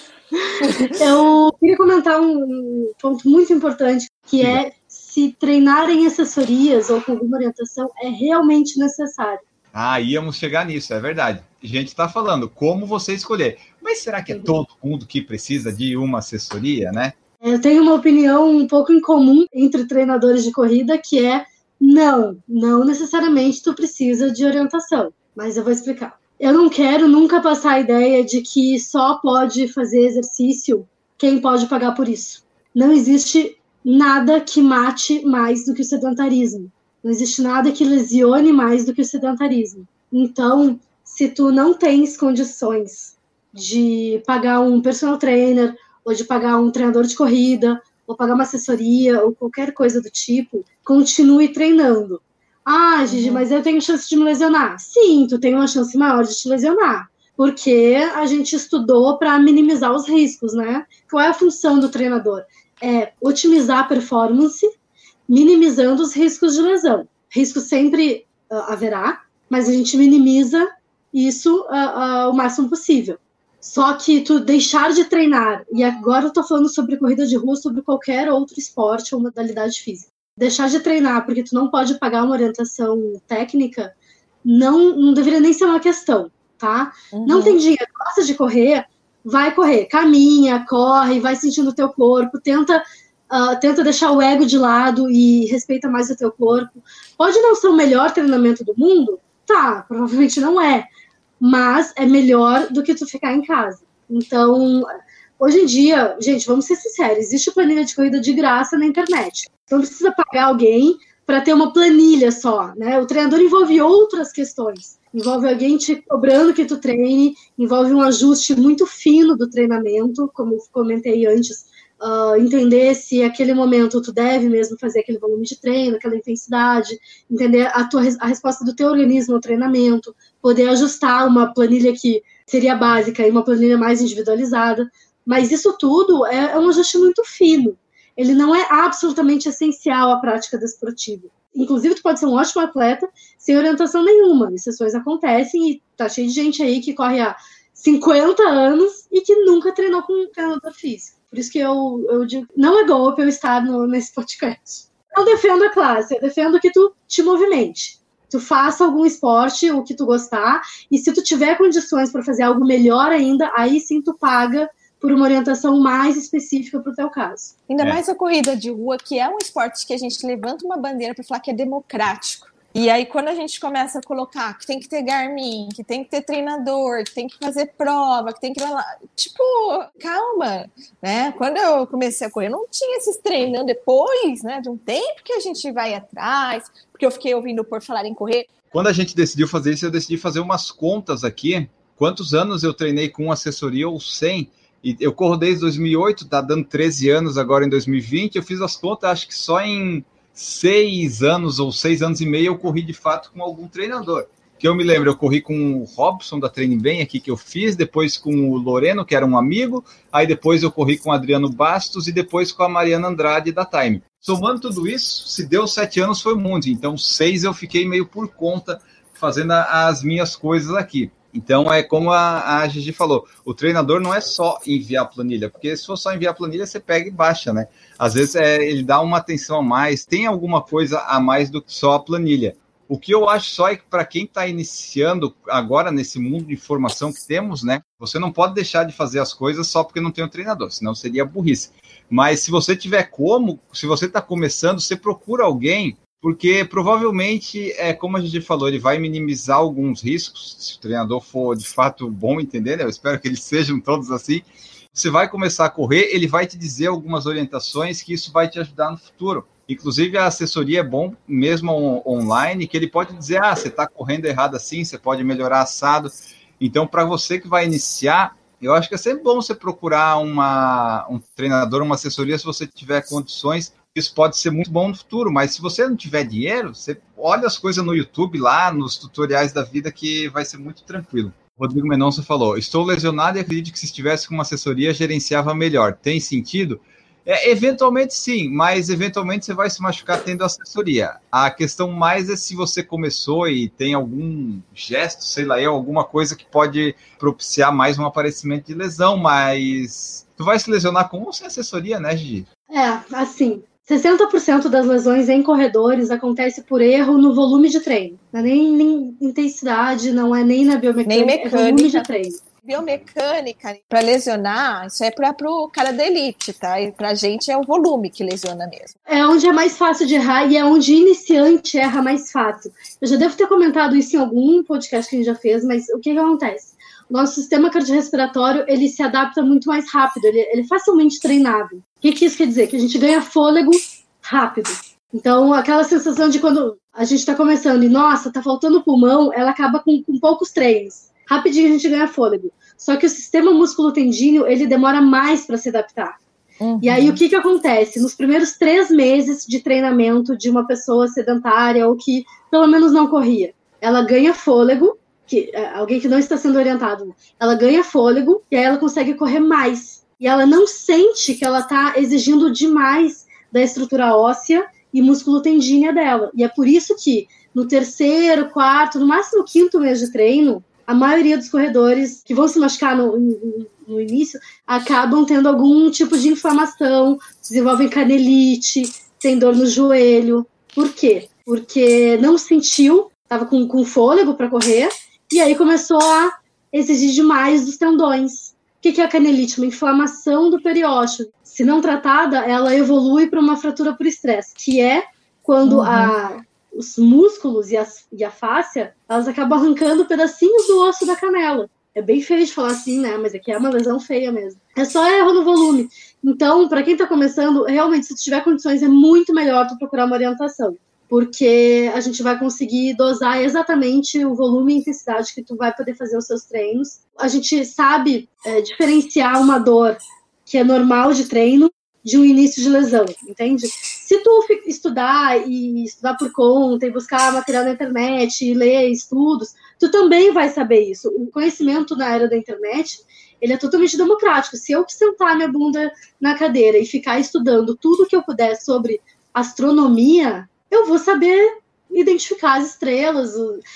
Eu queria comentar um ponto muito importante, que é se treinar em assessorias ou com alguma orientação é realmente necessário. Ah, íamos chegar nisso, é verdade. A gente está falando como você escolher. Mas será que é todo mundo que precisa de uma assessoria, né? Eu tenho uma opinião um pouco incomum entre treinadores de corrida, que é não, não necessariamente tu precisa de orientação. Mas eu vou explicar. Eu não quero nunca passar a ideia de que só pode fazer exercício quem pode pagar por isso. Não existe nada que mate mais do que o sedentarismo. Não existe nada que lesione mais do que o sedentarismo. Então, se tu não tens condições de pagar um personal trainer, ou de pagar um treinador de corrida, ou pagar uma assessoria, ou qualquer coisa do tipo, continue treinando. Ah, Gigi, uhum. mas eu tenho chance de me lesionar. Sim, tu tem uma chance maior de te lesionar. Porque a gente estudou para minimizar os riscos, né? Qual é a função do treinador? É otimizar a performance, minimizando os riscos de lesão. Risco sempre uh, haverá, mas a gente minimiza isso uh, uh, o máximo possível. Só que tu deixar de treinar, e agora eu tô falando sobre corrida de rua, sobre qualquer outro esporte ou modalidade física. Deixar de treinar porque tu não pode pagar uma orientação técnica, não, não deveria nem ser uma questão, tá? Uhum. Não tem dinheiro, gosta de correr, vai correr, caminha, corre, vai sentindo o teu corpo, tenta uh, tenta deixar o ego de lado e respeita mais o teu corpo. Pode não ser o melhor treinamento do mundo? Tá, provavelmente não é. Mas é melhor do que tu ficar em casa. Então, hoje em dia, gente, vamos ser sinceros, existe planilha de corrida de graça na internet. Não precisa pagar alguém para ter uma planilha só, né? O treinador envolve outras questões. Envolve alguém te cobrando que tu treine, envolve um ajuste muito fino do treinamento, como comentei antes, uh, entender se aquele momento tu deve mesmo fazer aquele volume de treino, aquela intensidade, entender a, tua, a resposta do teu organismo ao treinamento, poder ajustar uma planilha que seria básica e uma planilha mais individualizada. Mas isso tudo é, é um ajuste muito fino. Ele não é absolutamente essencial à prática desportiva. Inclusive, tu pode ser um ótimo atleta sem orientação nenhuma. Exceções acontecem e tá cheio de gente aí que corre há 50 anos e que nunca treinou com um treinador físico. Por isso que eu, eu digo, não é golpe eu estar no, nesse podcast. Eu defendo a classe, eu defendo que tu te movimente. Tu faça algum esporte, o que tu gostar, e se tu tiver condições para fazer algo melhor ainda, aí sim tu paga por uma orientação mais específica para o teu caso. Ainda é. mais a corrida de rua, que é um esporte que a gente levanta uma bandeira para falar que é democrático. E aí, quando a gente começa a colocar que tem que ter Garmin, que tem que ter treinador, que tem que fazer prova, que tem que. Tipo, calma, né? Quando eu comecei a correr, não tinha esses treinando depois, né? De um tempo que a gente vai atrás, porque eu fiquei ouvindo por falar em correr. Quando a gente decidiu fazer isso, eu decidi fazer umas contas aqui. Quantos anos eu treinei com assessoria ou sem? E eu corro desde 2008, tá dando 13 anos agora em 2020. Eu fiz as contas, acho que só em seis anos ou seis anos e meio eu corri de fato com algum treinador. Que eu me lembro, eu corri com o Robson da Training Bem aqui que eu fiz, depois com o Loreno, que era um amigo, aí depois eu corri com o Adriano Bastos e depois com a Mariana Andrade da Time. Somando tudo isso, se deu sete anos foi muito, então seis eu fiquei meio por conta fazendo as minhas coisas aqui. Então é como a, a Gigi falou, o treinador não é só enviar a planilha, porque se for só enviar a planilha, você pega e baixa, né? Às vezes é, ele dá uma atenção a mais, tem alguma coisa a mais do que só a planilha. O que eu acho só é que para quem está iniciando agora nesse mundo de informação que temos, né? Você não pode deixar de fazer as coisas só porque não tem um treinador, senão seria burrice. Mas se você tiver como, se você está começando, você procura alguém porque provavelmente, é como a gente falou, ele vai minimizar alguns riscos, se o treinador for de fato bom entender, né? eu espero que eles [laughs] sejam todos assim. Você vai começar a correr, ele vai te dizer algumas orientações que isso vai te ajudar no futuro. Inclusive, a assessoria é bom, mesmo on online, que ele pode dizer: ah, você está correndo errado assim, você pode melhorar assado. Então, para você que vai iniciar, eu acho que é sempre bom você procurar uma, um treinador, uma assessoria, se você tiver condições, isso pode ser muito bom no futuro, mas se você não tiver dinheiro, você olha as coisas no YouTube lá, nos tutoriais da vida, que vai ser muito tranquilo. Rodrigo Mendonça falou: Estou lesionado e acredito que se estivesse com uma assessoria, gerenciava melhor. Tem sentido? É, eventualmente sim, mas eventualmente você vai se machucar tendo assessoria. A questão mais é se você começou e tem algum gesto, sei lá, alguma coisa que pode propiciar mais um aparecimento de lesão, mas tu vai se lesionar com ou sem assessoria, né, Gigi? É, assim, 60% das lesões em corredores acontece por erro no volume de treino. Não é nem, nem intensidade, não é nem na biomecânica, nem mecânica. é volume de treino. Biomecânica, para lesionar, isso é para o cara da elite, tá? E para a gente é o volume que lesiona mesmo. É onde é mais fácil de errar e é onde iniciante erra mais fácil. Eu já devo ter comentado isso em algum podcast que a gente já fez, mas o que, que acontece? Nosso sistema cardiorrespiratório ele se adapta muito mais rápido, ele, ele é facilmente treinável. O que, que isso quer dizer? Que a gente ganha fôlego rápido. Então, aquela sensação de quando a gente está começando e, nossa, tá faltando pulmão, ela acaba com, com poucos treinos. Rapidinho a gente ganha fôlego. Só que o sistema músculo-tendíneo, ele demora mais para se adaptar. Uhum. E aí, o que, que acontece? Nos primeiros três meses de treinamento de uma pessoa sedentária ou que pelo menos não corria, ela ganha fôlego, que é, alguém que não está sendo orientado, ela ganha fôlego e aí ela consegue correr mais. E ela não sente que ela está exigindo demais da estrutura óssea e músculo tendínea dela. E é por isso que no terceiro, quarto, no máximo quinto mês de treino, a maioria dos corredores que vão se machucar no, no, no início acabam tendo algum tipo de inflamação, desenvolvem canelite, tem dor no joelho. Por quê? Porque não sentiu, estava com, com fôlego para correr, e aí começou a exigir demais dos tendões. que, que é a canelite? Uma inflamação do periósteo. Se não tratada, ela evolui para uma fratura por estresse, que é quando uhum. a, os músculos e, e a fáscia, elas acabam arrancando pedacinhos do osso da canela. É bem feio de falar assim, né? Mas aqui é uma lesão feia mesmo. É só erro no volume. Então, para quem está começando, realmente, se tiver condições, é muito melhor tu procurar uma orientação porque a gente vai conseguir dosar exatamente o volume e intensidade que tu vai poder fazer os seus treinos. A gente sabe é, diferenciar uma dor que é normal de treino de um início de lesão, entende? Se tu estudar e estudar por conta e buscar material na internet e ler estudos, tu também vai saber isso. O conhecimento na era da internet, ele é totalmente democrático. Se eu sentar minha bunda na cadeira e ficar estudando tudo que eu puder sobre astronomia, eu vou saber identificar as estrelas,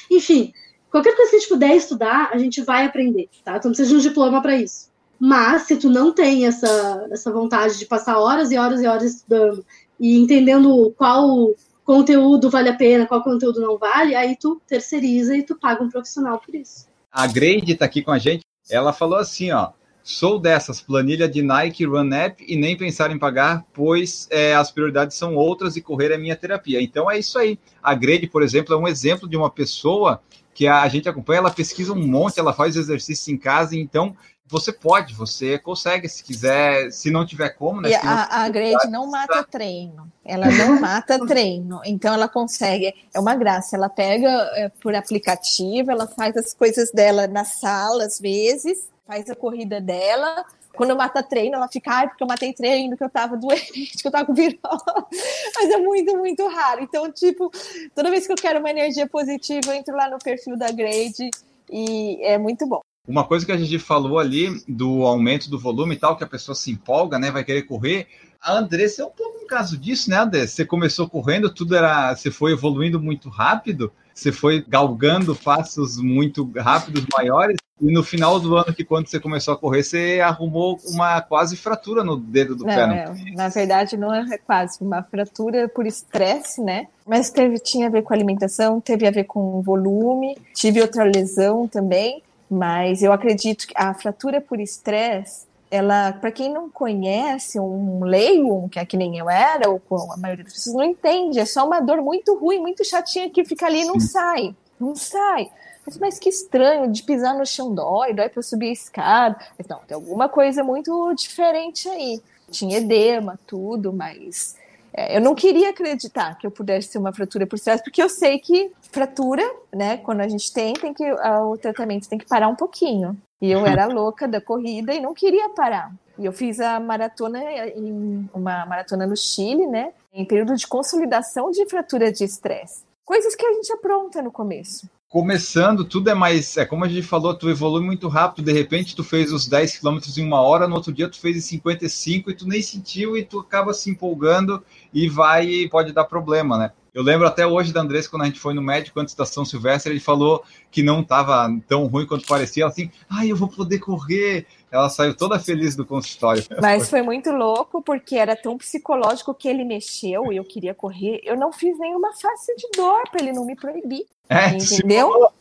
enfim, qualquer coisa que a gente puder estudar, a gente vai aprender, tá? Então não precisa de um diploma para isso. Mas se tu não tem essa, essa vontade de passar horas e horas e horas estudando e entendendo qual conteúdo vale a pena, qual conteúdo não vale, aí tu terceiriza e tu paga um profissional por isso. A Grade está aqui com a gente. Ela falou assim, ó, Sou dessas, planilha de Nike, Run App e nem pensar em pagar, pois é, as prioridades são outras e correr é minha terapia. Então é isso aí. A Grade, por exemplo, é um exemplo de uma pessoa que a gente acompanha, ela pesquisa um monte, ela faz exercício em casa, então você pode, você consegue, se quiser, se não tiver como, né? A, a Grade não mata treino, ela não [laughs] mata treino, então ela consegue, é uma graça, ela pega é, por aplicativo, ela faz as coisas dela na sala às vezes, faz a corrida dela. Quando mata treino, ela fica, ai, porque eu matei treino, que eu tava doente, [laughs] que eu tava com virola. [laughs] Mas é muito, muito raro. Então, tipo, toda vez que eu quero uma energia positiva, eu entro lá no perfil da Grade e é muito bom. Uma coisa que a gente falou ali do aumento do volume e tal, que a pessoa se empolga, né? Vai querer correr. A Andressa é um pouco um caso disso, né, Andressa? Você começou correndo, tudo era. Você foi evoluindo muito rápido, você foi galgando passos muito rápidos, maiores, e no final do ano, que quando você começou a correr, você arrumou uma quase fratura no dedo do não, pé. É, na verdade, não é quase uma fratura por estresse, né? Mas teve, tinha a ver com alimentação, teve a ver com volume, tive outra lesão também. Mas eu acredito que a fratura por estresse, ela, para quem não conhece, um leigo, que é que nem eu era, ou a maioria das pessoas não entende, é só uma dor muito ruim, muito chatinha que fica ali e não sai, não sai. Mas, mas que estranho, de pisar no chão dói, dói para subir a escada. Mas, não, tem alguma coisa muito diferente aí. Tinha edema, tudo, mas é, eu não queria acreditar que eu pudesse ter uma fratura por estresse, porque eu sei que fratura, né, quando a gente tem, tem que o tratamento tem que parar um pouquinho. E eu era louca da corrida e não queria parar. E eu fiz a maratona em uma maratona no Chile, né, em período de consolidação de fratura de estresse. Coisas que a gente apronta no começo começando, tudo é mais. É como a gente falou, tu evolui muito rápido. De repente, tu fez os 10 km em uma hora, no outro dia, tu fez em 55 e tu nem sentiu e tu acaba se empolgando e vai pode dar problema, né? Eu lembro até hoje da Andressa, quando a gente foi no médico antes da São Silvestre, ele falou que não estava tão ruim quanto parecia. Ela assim, ai, eu vou poder correr. Ela saiu toda feliz do consultório. Mas foi muito louco, porque era tão psicológico que ele mexeu e eu queria correr. Eu não fiz nenhuma face de dor para ele não me proibir. É, entendeu?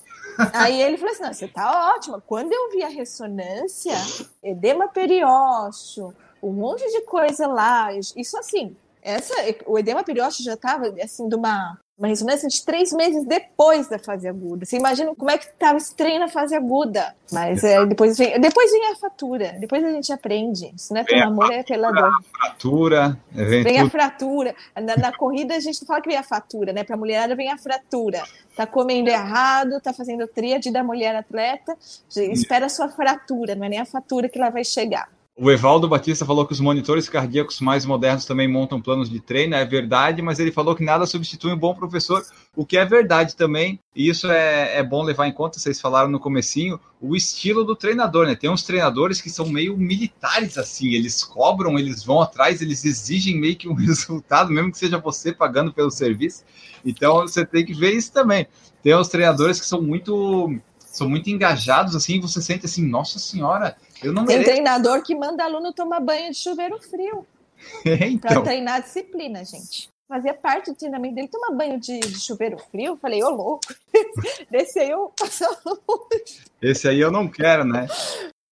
Aí ele falou assim: não, você tá ótima. Quando eu vi a ressonância, edema periósteo, um monte de coisa lá, isso assim, essa, o edema periósteo já estava assim de uma, uma ressonância de três meses depois da fase aguda. Você imagina como é que estava esse trem na fase aguda. Mas é, depois, vem, depois vem a fatura. Depois a gente aprende. Isso não é pelo amor, é pela dor. Fratura. Vem, vem a fratura. Na, na, corrida a gente fala que vem a fatura, né? Para a mulherada vem a fratura. Tá comendo errado, tá fazendo tríade da mulher atleta. Espera a sua fratura, não é nem a fatura que ela vai chegar. O Evaldo Batista falou que os monitores cardíacos mais modernos também montam planos de treino, é verdade, mas ele falou que nada substitui um bom professor, o que é verdade também, e isso é, é bom levar em conta, vocês falaram no comecinho, o estilo do treinador, né? Tem uns treinadores que são meio militares, assim, eles cobram, eles vão atrás, eles exigem meio que um [laughs] resultado, mesmo que seja você pagando pelo serviço, então você tem que ver isso também. Tem uns treinadores que são muito são muito engajados, assim, você sente assim, nossa senhora, eu não Tem mereço. treinador que manda aluno tomar banho de chuveiro frio. [laughs] É, então. Para treinar a disciplina, gente. Fazia parte do treinamento dele tomar banho de, de chuveiro frio. Falei, ô louco, [laughs] desse aí eu passo [laughs] Esse aí eu não quero, né?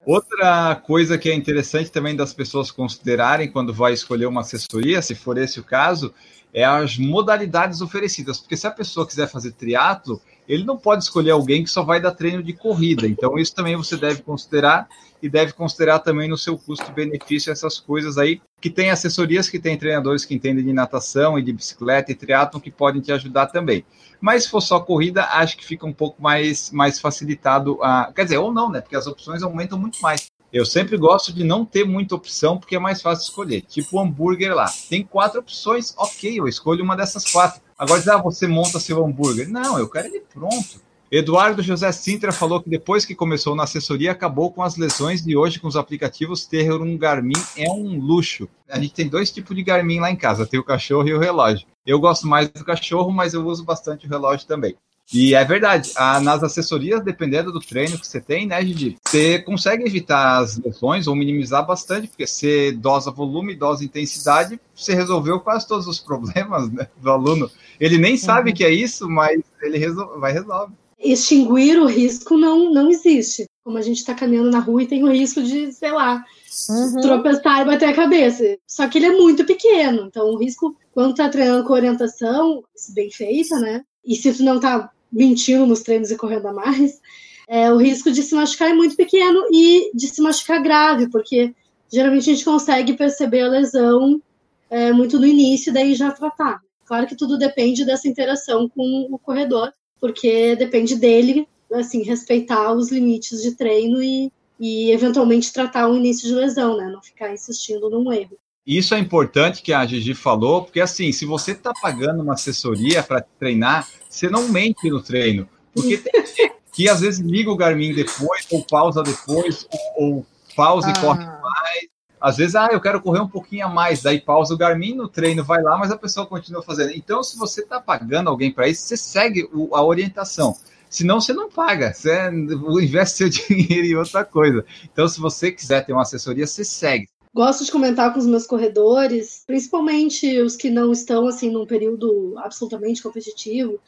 Outra coisa que é interessante também das pessoas considerarem quando vai escolher uma assessoria, se for esse o caso, é as modalidades oferecidas. Porque se a pessoa quiser fazer triatlo, ele não pode escolher alguém que só vai dar treino de corrida. Então, isso também você deve considerar e deve considerar também no seu custo-benefício essas coisas aí, que tem assessorias, que tem treinadores que entendem de natação e de bicicleta e triatlon que podem te ajudar também. Mas se for só corrida, acho que fica um pouco mais, mais facilitado. A... Quer dizer, ou não, né? Porque as opções aumentam muito mais. Eu sempre gosto de não ter muita opção, porque é mais fácil escolher. Tipo o hambúrguer lá. Tem quatro opções, ok, eu escolho uma dessas quatro. Agora, ah, você monta seu hambúrguer. Não, eu quero ele pronto. Eduardo José Sintra falou que depois que começou na assessoria, acabou com as lesões e hoje com os aplicativos ter um Garmin é um luxo. A gente tem dois tipos de Garmin lá em casa, tem o cachorro e o relógio. Eu gosto mais do cachorro, mas eu uso bastante o relógio também. E é verdade, a, nas assessorias, dependendo do treino que você tem, né, Gigi, você consegue evitar as lesões ou minimizar bastante, porque você dosa volume, dosa intensidade, você resolveu quase todos os [laughs] problemas né, do aluno. Ele nem sabe uhum. que é isso, mas ele resol vai resolver extinguir o risco não, não existe. Como a gente está caminhando na rua e tem o risco de, sei lá, uhum. tropeçar e bater a cabeça. Só que ele é muito pequeno, então o risco, quando tá treinando com orientação, bem feita, né? E se tu não tá mentindo nos treinos e correndo a mais, é, o risco de se machucar é muito pequeno e de se machucar grave, porque geralmente a gente consegue perceber a lesão é, muito no início, daí já tratar. Claro que tudo depende dessa interação com o corredor, porque depende dele, assim, respeitar os limites de treino e, e eventualmente tratar o início de lesão, né? Não ficar insistindo num erro. Isso é importante que a Gigi falou, porque assim, se você está pagando uma assessoria para treinar, você não mente no treino. Porque tem [laughs] que às vezes liga o Garmin depois, ou pausa depois, ou, ou pausa ah. e corre mais. Às vezes, ah, eu quero correr um pouquinho a mais, daí pausa o Garmin no treino, vai lá, mas a pessoa continua fazendo. Então, se você está pagando alguém para isso, você segue o, a orientação. Senão, você não paga, você investe seu [laughs] dinheiro em outra coisa. Então, se você quiser ter uma assessoria, você segue. Gosto de comentar com os meus corredores, principalmente os que não estão assim num período absolutamente competitivo,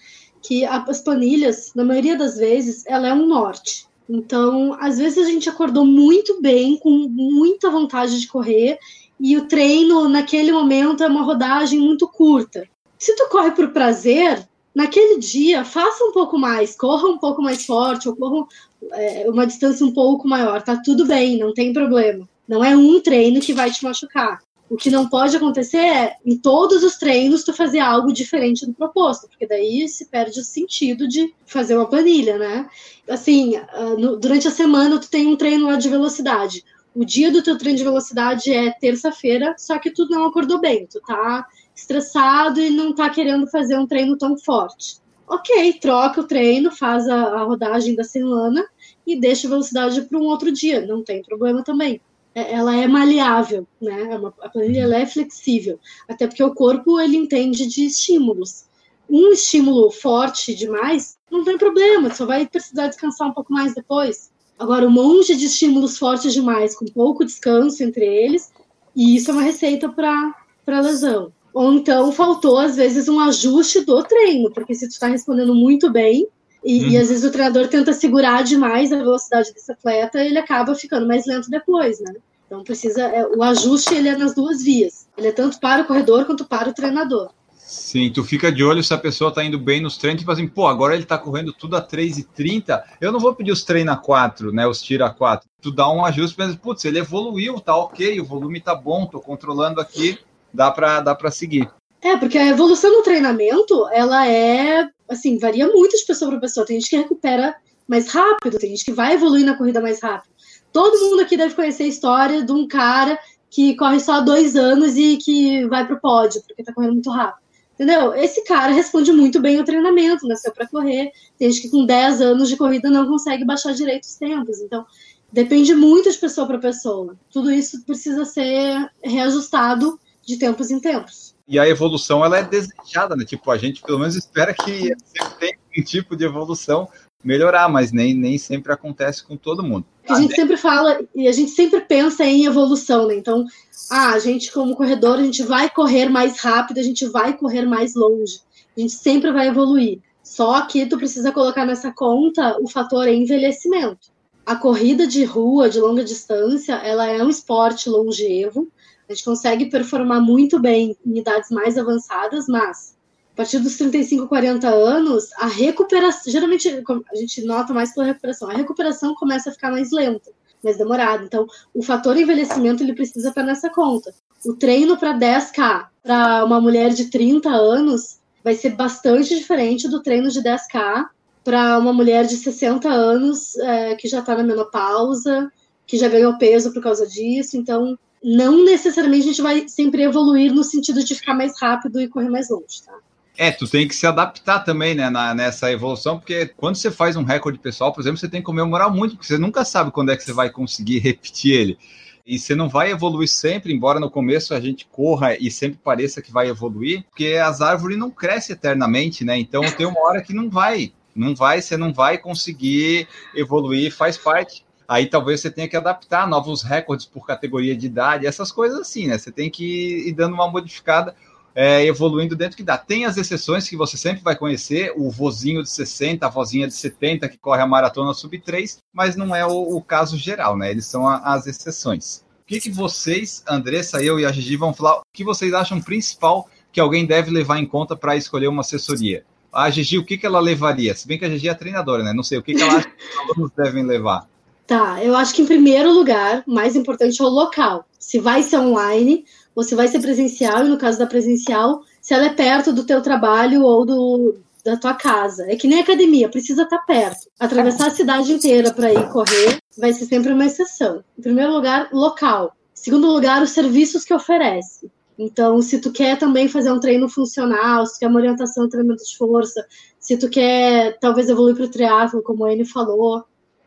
que as planilhas, na maioria das vezes, ela é um norte. Então, às vezes a gente acordou muito bem, com muita vontade de correr, e o treino naquele momento é uma rodagem muito curta. Se tu corre por prazer, naquele dia faça um pouco mais, corra um pouco mais forte, ou corra é, uma distância um pouco maior, tá tudo bem, não tem problema. Não é um treino que vai te machucar. O que não pode acontecer é, em todos os treinos, tu fazer algo diferente do proposto, porque daí se perde o sentido de fazer uma planilha, né? Assim, ah, durante a semana tu tem um treino lá de velocidade. O dia do teu treino de velocidade é terça-feira, só que tu não acordou bem, tu tá estressado e não tá querendo fazer um treino tão forte. Ok, troca o treino, faz a, rodagem da semana e deixa a velocidade para um outro dia, não tem problema também. É, ela é maleável, né? É a planilha ela é flexível, até porque o corpo ele entende de estímulos. Um estímulo forte demais não tem problema, só vai precisar descansar um pouco mais depois. Agora, um monte de estímulos fortes demais, com pouco descanso entre eles, e isso é uma receita para lesão. Ou então faltou, às vezes, um ajuste do treino, porque se tu está respondendo muito bem, e, e, às vezes o treinador tenta segurar demais a velocidade desse atleta, ele acaba ficando mais lento depois, né? Então precisa, é, o ajuste ele é nas duas vias. Ele é tanto para o corredor quanto para o treinador. Sim, tu fica de olho se a pessoa está indo bem nos treinos, tipo assim, pô, agora ele está correndo tudo a 3,30, eu não vou pedir os treina 4, né, os tira 4. Tu dá um ajuste, mas, putz, ele evoluiu, tá ok, o volume tá bom, tô controlando aqui, dá para dá para seguir. É, porque a evolução no treinamento, ela é, assim, varia muito de pessoa para pessoa. Tem gente que recupera mais rápido, tem gente que vai evoluir na corrida mais rápido. Todo mundo aqui deve conhecer a história de um cara que corre só dois anos e que vai pro pódio, porque tá correndo muito rápido. Entendeu? Esse cara responde muito bem o treinamento, nasceu para correr. Tem gente que com 10 anos de corrida não consegue baixar direito os tempos. Então, depende muito de pessoa para pessoa. Tudo isso precisa ser reajustado de tempos em tempos e a evolução ela é desejada, né? Tipo, a gente pelo menos espera que sempre tenha um tipo de evolução melhorar, mas nem, nem sempre acontece com todo mundo. A gente sempre fala e a gente sempre pensa em evolução, né? Então, ah, a gente como corredor, a gente vai correr mais rápido, a gente vai correr mais longe. A gente sempre vai evoluir. Só que tu precisa colocar nessa conta o fator envelhecimento. a corrida de rua de longa distância, ela é um esporte longevo. A gente consegue performar muito bem em idades mais avançadas, mas a partir dos 35, 40 anos, a recuperação, geralmente a gente nota mais pela recuperação, a recuperação começa a ficar mais lenta, mais demorada. Então, o fator envelhecimento ele precisa estar nessa conta. O treino para 10K para uma mulher de 30 anos vai ser bastante diferente do treino de 10K para uma mulher de 60 anos é, que já está na menopausa, que já ganhou peso por causa disso. Então, não necessariamente a gente vai sempre evoluir no sentido de ficar mais rápido e correr mais longe, tá? É, tu tem que se adaptar também, né, na, nessa evolução, porque quando você faz um recorde pessoal, por exemplo, você tem que comemorar muito, porque você nunca sabe quando é que você vai conseguir repetir ele. E você não vai evoluir sempre, embora no começo a gente corra e sempre pareça que vai evoluir, porque as árvores não crescem eternamente, né? Então tem uma hora que não vai, não vai, você não vai conseguir evoluir, faz parte. Aí talvez você tenha que adaptar novos recordes por categoria de idade, essas coisas assim, né? Você tem que ir dando uma modificada é, evoluindo dentro que dá. Tem as exceções que você sempre vai conhecer, o vozinho de 60, a vozinha de 70 que corre a maratona sub 3, mas não é o, o caso geral, né? Eles são a, as exceções. O que, que vocês, Andressa, eu e a Gigi, vão falar? O que vocês acham principal que alguém deve levar em conta para escolher uma assessoria? A Gigi, o que, que ela levaria? Se bem que a Gigi é treinadora, né? Não sei, o que, que ela acha que os alunos devem levar? Tá, eu acho que em primeiro lugar, mais importante é o local. Se vai ser online, você vai ser presencial, e no caso da presencial, se ela é perto do teu trabalho ou do, da tua casa. É que nem academia, precisa estar tá perto. Atravessar a cidade inteira para ir correr vai ser sempre uma exceção. Em primeiro lugar, local. Em segundo lugar, os serviços que oferece. Então, se tu quer também fazer um treino funcional, se tu quer uma orientação, treinamento de força, se tu quer talvez evoluir para o triatlo, como a Anne falou,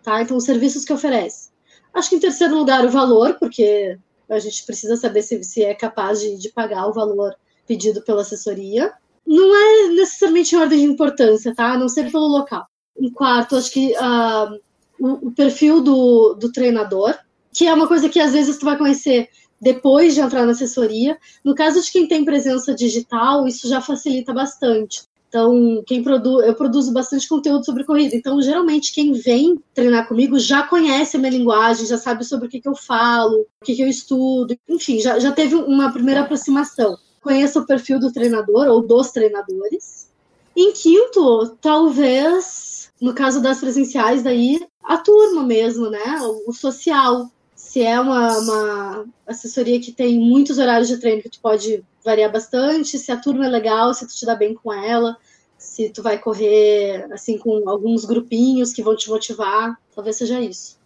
tá? Então, os serviços que oferece. Acho que em terceiro lugar, o valor, porque a gente precisa saber se, se é capaz de, de pagar o valor pedido pela assessoria. Não é necessariamente em ordem de importância, tá? A não ser pelo local. Em quarto, acho que uh, o, o, perfil do, do treinador, que é uma coisa que às vezes tu vai conhecer depois de entrar na assessoria. No caso de quem tem presença digital, isso já facilita bastante. Então, quem produz, eu produzo bastante conteúdo sobre corrida. Então, geralmente, quem vem treinar comigo já conhece a minha linguagem, já sabe sobre o que, que eu falo, o que, que eu estudo, enfim, já, já teve uma primeira aproximação. Conheça o perfil do treinador ou dos treinadores. Em quinto, talvez, no caso das presenciais, daí, a turma mesmo, né? O social. Se é uma, uma assessoria que tem muitos horários de treino que tu pode variar bastante, se a turma é legal, se tu te dá bem com ela, se tu vai correr assim com alguns grupinhos que vão te motivar, talvez seja isso.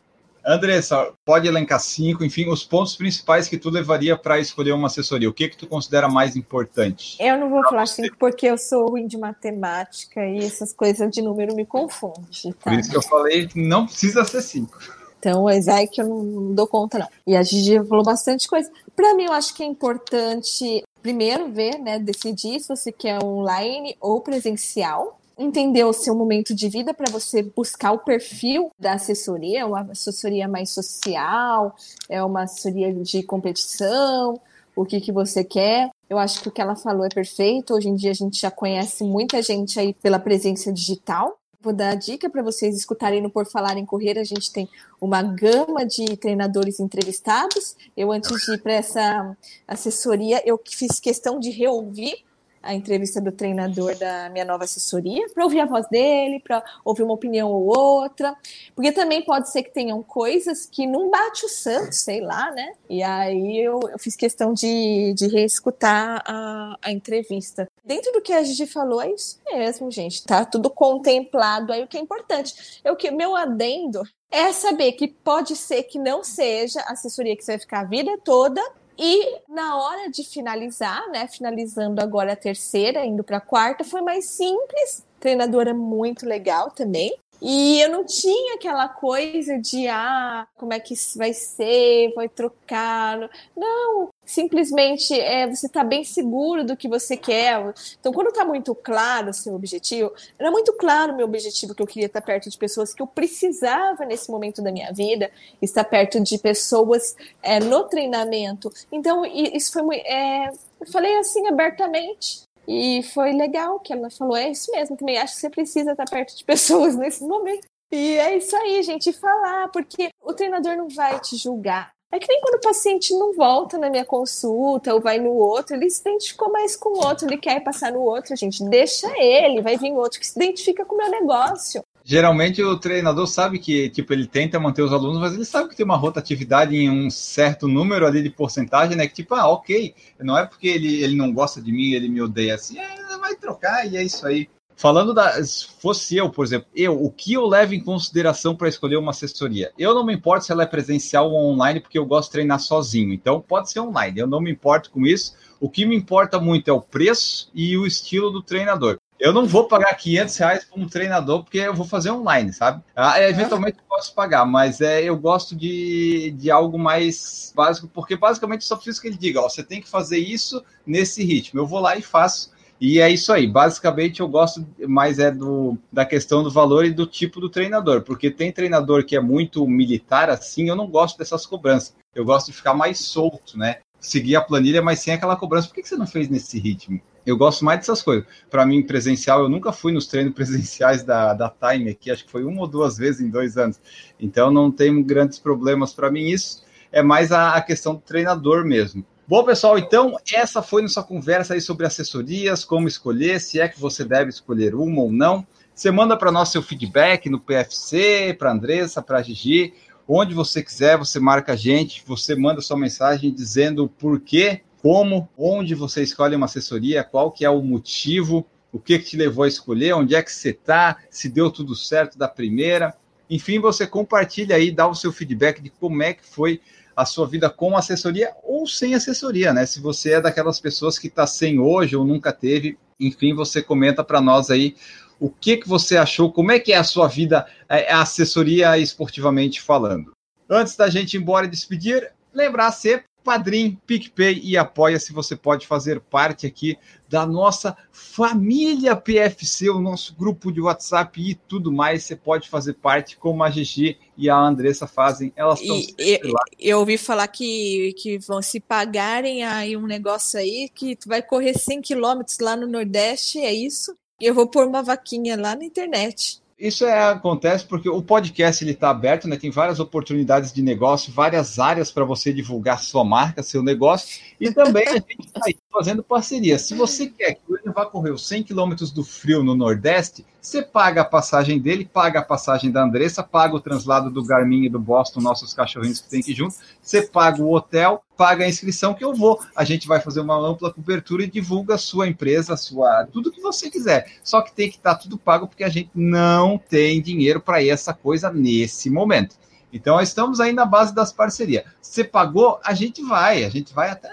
Andressa, pode elencar cinco, enfim, os pontos principais que tu levaria para escolher uma assessoria. O que que tu considera mais importante? Eu não vou falar cinco porque eu sou ruim de matemática e essas coisas de número me confundem. Tá? Por isso que eu falei que não precisa ser cinco. Então, é que eu não dou conta, não. E a Gigi falou bastante coisa. Para mim, eu acho que é importante primeiro ver, né, decidir se você quer online ou presencial, entender o seu momento de vida para você buscar o perfil da assessoria, uma assessoria mais social, é uma assessoria de competição, o que, que você quer. Eu acho que o que ela falou é perfeito. Hoje em dia a gente já conhece muita gente aí pela presença digital. Vou dar a dica para vocês escutarem no Por Falar em Correr. A gente tem uma gama de treinadores entrevistados. Eu, antes de ir para essa assessoria, eu fiz questão de reouvir a entrevista do treinador da minha nova assessoria, para ouvir a voz dele, para ouvir uma opinião ou outra, porque também pode ser que tenham coisas que não bate o santo, sei lá, né? E aí eu, eu fiz questão de, de reescutar a, a entrevista. Dentro do que a Gigi falou, é isso mesmo, gente. Tá tudo contemplado aí, o que é importante. Eu que meu adendo é saber que pode ser que não seja a assessoria que você vai ficar a vida toda, e na hora de finalizar, né, finalizando agora a terceira, indo para a quarta, foi mais simples. Treinadora muito legal também. E eu não tinha aquela coisa de, ah, como é que isso vai ser, vai trocar. Não, simplesmente é, você está bem seguro do que você quer. Então, quando está muito claro o seu objetivo, era muito claro o meu objetivo que eu queria estar perto de pessoas que eu precisava nesse momento da minha vida, estar perto de pessoas é, no treinamento. Então, isso foi muito. É, eu falei assim abertamente. E foi legal que ela falou: é isso mesmo, também acho que você precisa estar perto de pessoas [laughs] nesse momento. E é isso aí, gente, falar, porque o treinador não vai te julgar. É que nem quando o paciente não volta na minha consulta ou vai no outro, ele se identificou mais com o outro, ele quer passar no outro, gente. Deixa ele, vai vir outro que se identifica com o meu negócio. Geralmente o treinador sabe que, tipo, ele tenta manter os alunos, mas ele sabe que tem uma rotatividade em um certo número ali de porcentagem, né? Que tipo, ah, ok, não é porque ele, ele não gosta de mim, ele me odeia assim, é, vai trocar e é isso aí. Falando da. Se fosse eu, por exemplo, eu, o que eu levo em consideração para escolher uma assessoria? Eu não me importo se ela é presencial ou online, porque eu gosto de treinar sozinho. Então, pode ser online, eu não me importo com isso. O que me importa muito é o preço e o estilo do treinador. Eu não vou pagar 500 reais para um treinador, porque eu vou fazer online, sabe? Ah, eventualmente eu posso pagar, mas é, eu gosto de, de algo mais básico, porque basicamente só preciso que ele diga: ó, você tem que fazer isso nesse ritmo. Eu vou lá e faço e é isso aí. Basicamente, eu gosto mais é do, da questão do valor e do tipo do treinador, porque tem treinador que é muito militar assim, eu não gosto dessas cobranças. Eu gosto de ficar mais solto, né? Seguir a planilha, mas sem aquela cobrança. Por que você não fez nesse ritmo? Eu gosto mais dessas coisas. Para mim, presencial, eu nunca fui nos treinos [laughs] presenciais da, da Time aqui, acho que foi uma ou duas vezes em dois anos. Então, não tem grandes problemas para mim. Isso é mais a, a questão do treinador mesmo. Bom, pessoal, então essa foi nossa conversa aí sobre assessorias, como escolher, se é que você deve escolher uma ou não. Você manda para nós seu feedback no PFC, para Andressa, para Gigi, onde você quiser, você marca a gente, você manda sua mensagem dizendo o porquê, como, onde você escolhe uma assessoria, qual que é o motivo, o que, que te levou a escolher, onde é que você está, se deu tudo certo da primeira. Enfim, você compartilha aí, dá o seu feedback de como é que foi a sua vida com assessoria ou sem assessoria, né? Se você é daquelas pessoas que está sem hoje ou nunca teve, enfim, você comenta para nós aí o que, que você achou, como é que é a sua vida, é, a assessoria esportivamente falando. Antes da gente ir embora e despedir, lembrar sempre Padrim, PicPay e Apoia-se. Você pode fazer parte aqui da nossa família PFC, o nosso grupo de WhatsApp e tudo mais. Você pode fazer parte, como a Gigi e a Andressa fazem. Elas estão lá. Eu ouvi falar que, que vão se pagarem aí um negócio aí, que tu vai correr 100 quilômetros lá no Nordeste, é isso? E eu vou pôr uma vaquinha lá na internet. Isso é, acontece porque o podcast ele está aberto, né? Tem várias oportunidades de negócio, várias áreas para você divulgar sua marca, seu negócio, e também a gente está fazendo parceria. Se você quer que o William vá correr os 100 quilômetros do frio no Nordeste, você paga a passagem dele, paga a passagem da Andressa, paga o translado do Garmin e do Boston, nossos cachorrinhos que tem que ir junto, você paga o hotel, paga a inscrição que eu vou. A gente vai fazer uma ampla cobertura e divulga a sua empresa, a sua tudo que você quiser. Só que tem que estar tá tudo pago porque a gente não tem dinheiro para essa coisa nesse momento. Então, estamos aí na base das parcerias. Você pagou, a gente vai, a gente vai até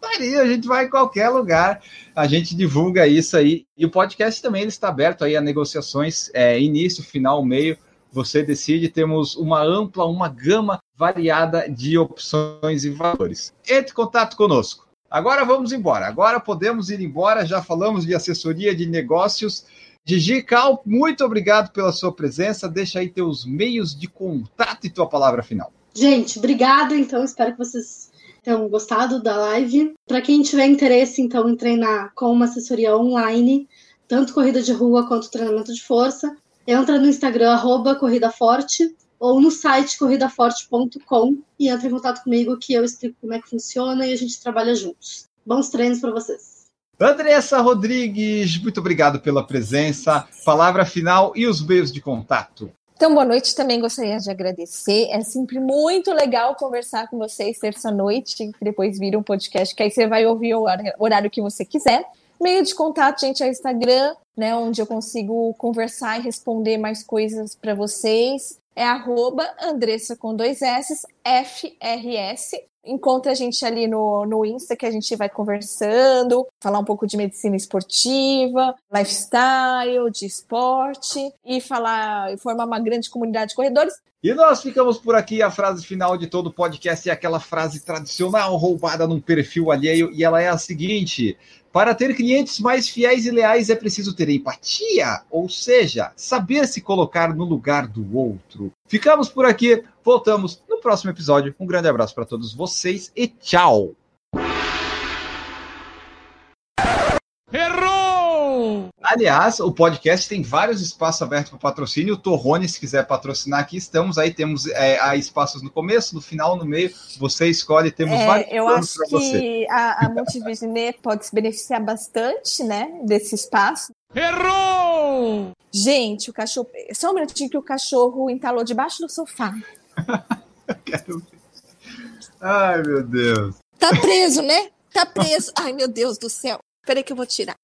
pariu, a gente vai em qualquer lugar, a gente divulga isso aí. E o podcast também ele está aberto aí a negociações, é, início, final, meio. Você decide, temos uma ampla, uma gama variada de opções e valores. Entre em contato conosco. Agora vamos embora. Agora podemos ir embora. Já falamos de assessoria de negócios. Gigi Cal, muito obrigado pela sua presença. Deixa aí teus meios de contato e tua palavra final. Gente, obrigado. Então, espero que vocês tenham gostado da live. Para quem tiver interesse, então, em treinar com uma assessoria online, tanto corrida de rua quanto treinamento de força, entra no Instagram, arroba ou no site corridaforte.com e entra em contato comigo que eu explico como é que funciona e a gente trabalha juntos. Bons treinos para vocês. Andressa Rodrigues, muito obrigado pela presença. Palavra final e os meios de contato. Então, boa noite. Também gostaria de agradecer. É sempre muito legal conversar com vocês terça-noite, depois vira um podcast, que aí você vai ouvir o horário que você quiser. Meio de contato, gente, é o Instagram, né, onde eu consigo conversar e responder mais coisas para vocês. É arroba Andressa com dois S, FRS. Encontra a gente ali no, no Insta que a gente vai conversando, falar um pouco de medicina esportiva, lifestyle, de esporte e falar, formar uma grande comunidade de corredores. E nós ficamos por aqui. A frase final de todo podcast é aquela frase tradicional roubada num perfil alheio, e ela é a seguinte: para ter clientes mais fiéis e leais é preciso ter empatia, ou seja, saber se colocar no lugar do outro. Ficamos por aqui, voltamos no próximo episódio. Um grande abraço para todos vocês e tchau! Errou! Aliás, o podcast tem vários espaços abertos para patrocínio. O Torrone, se quiser patrocinar aqui, estamos aí. Temos é, há espaços no começo, no final, no meio. Você escolhe, temos É, vários eu acho para você. que a, a Multivisionê pode se beneficiar bastante, né, desse espaço. Errou! Gente, o cachorro. Só um minutinho que o cachorro entalou debaixo do sofá. [laughs] Quero ver. Ai, meu Deus. Tá preso, né? Tá preso. Ai, meu Deus do céu. Peraí que eu vou tirar.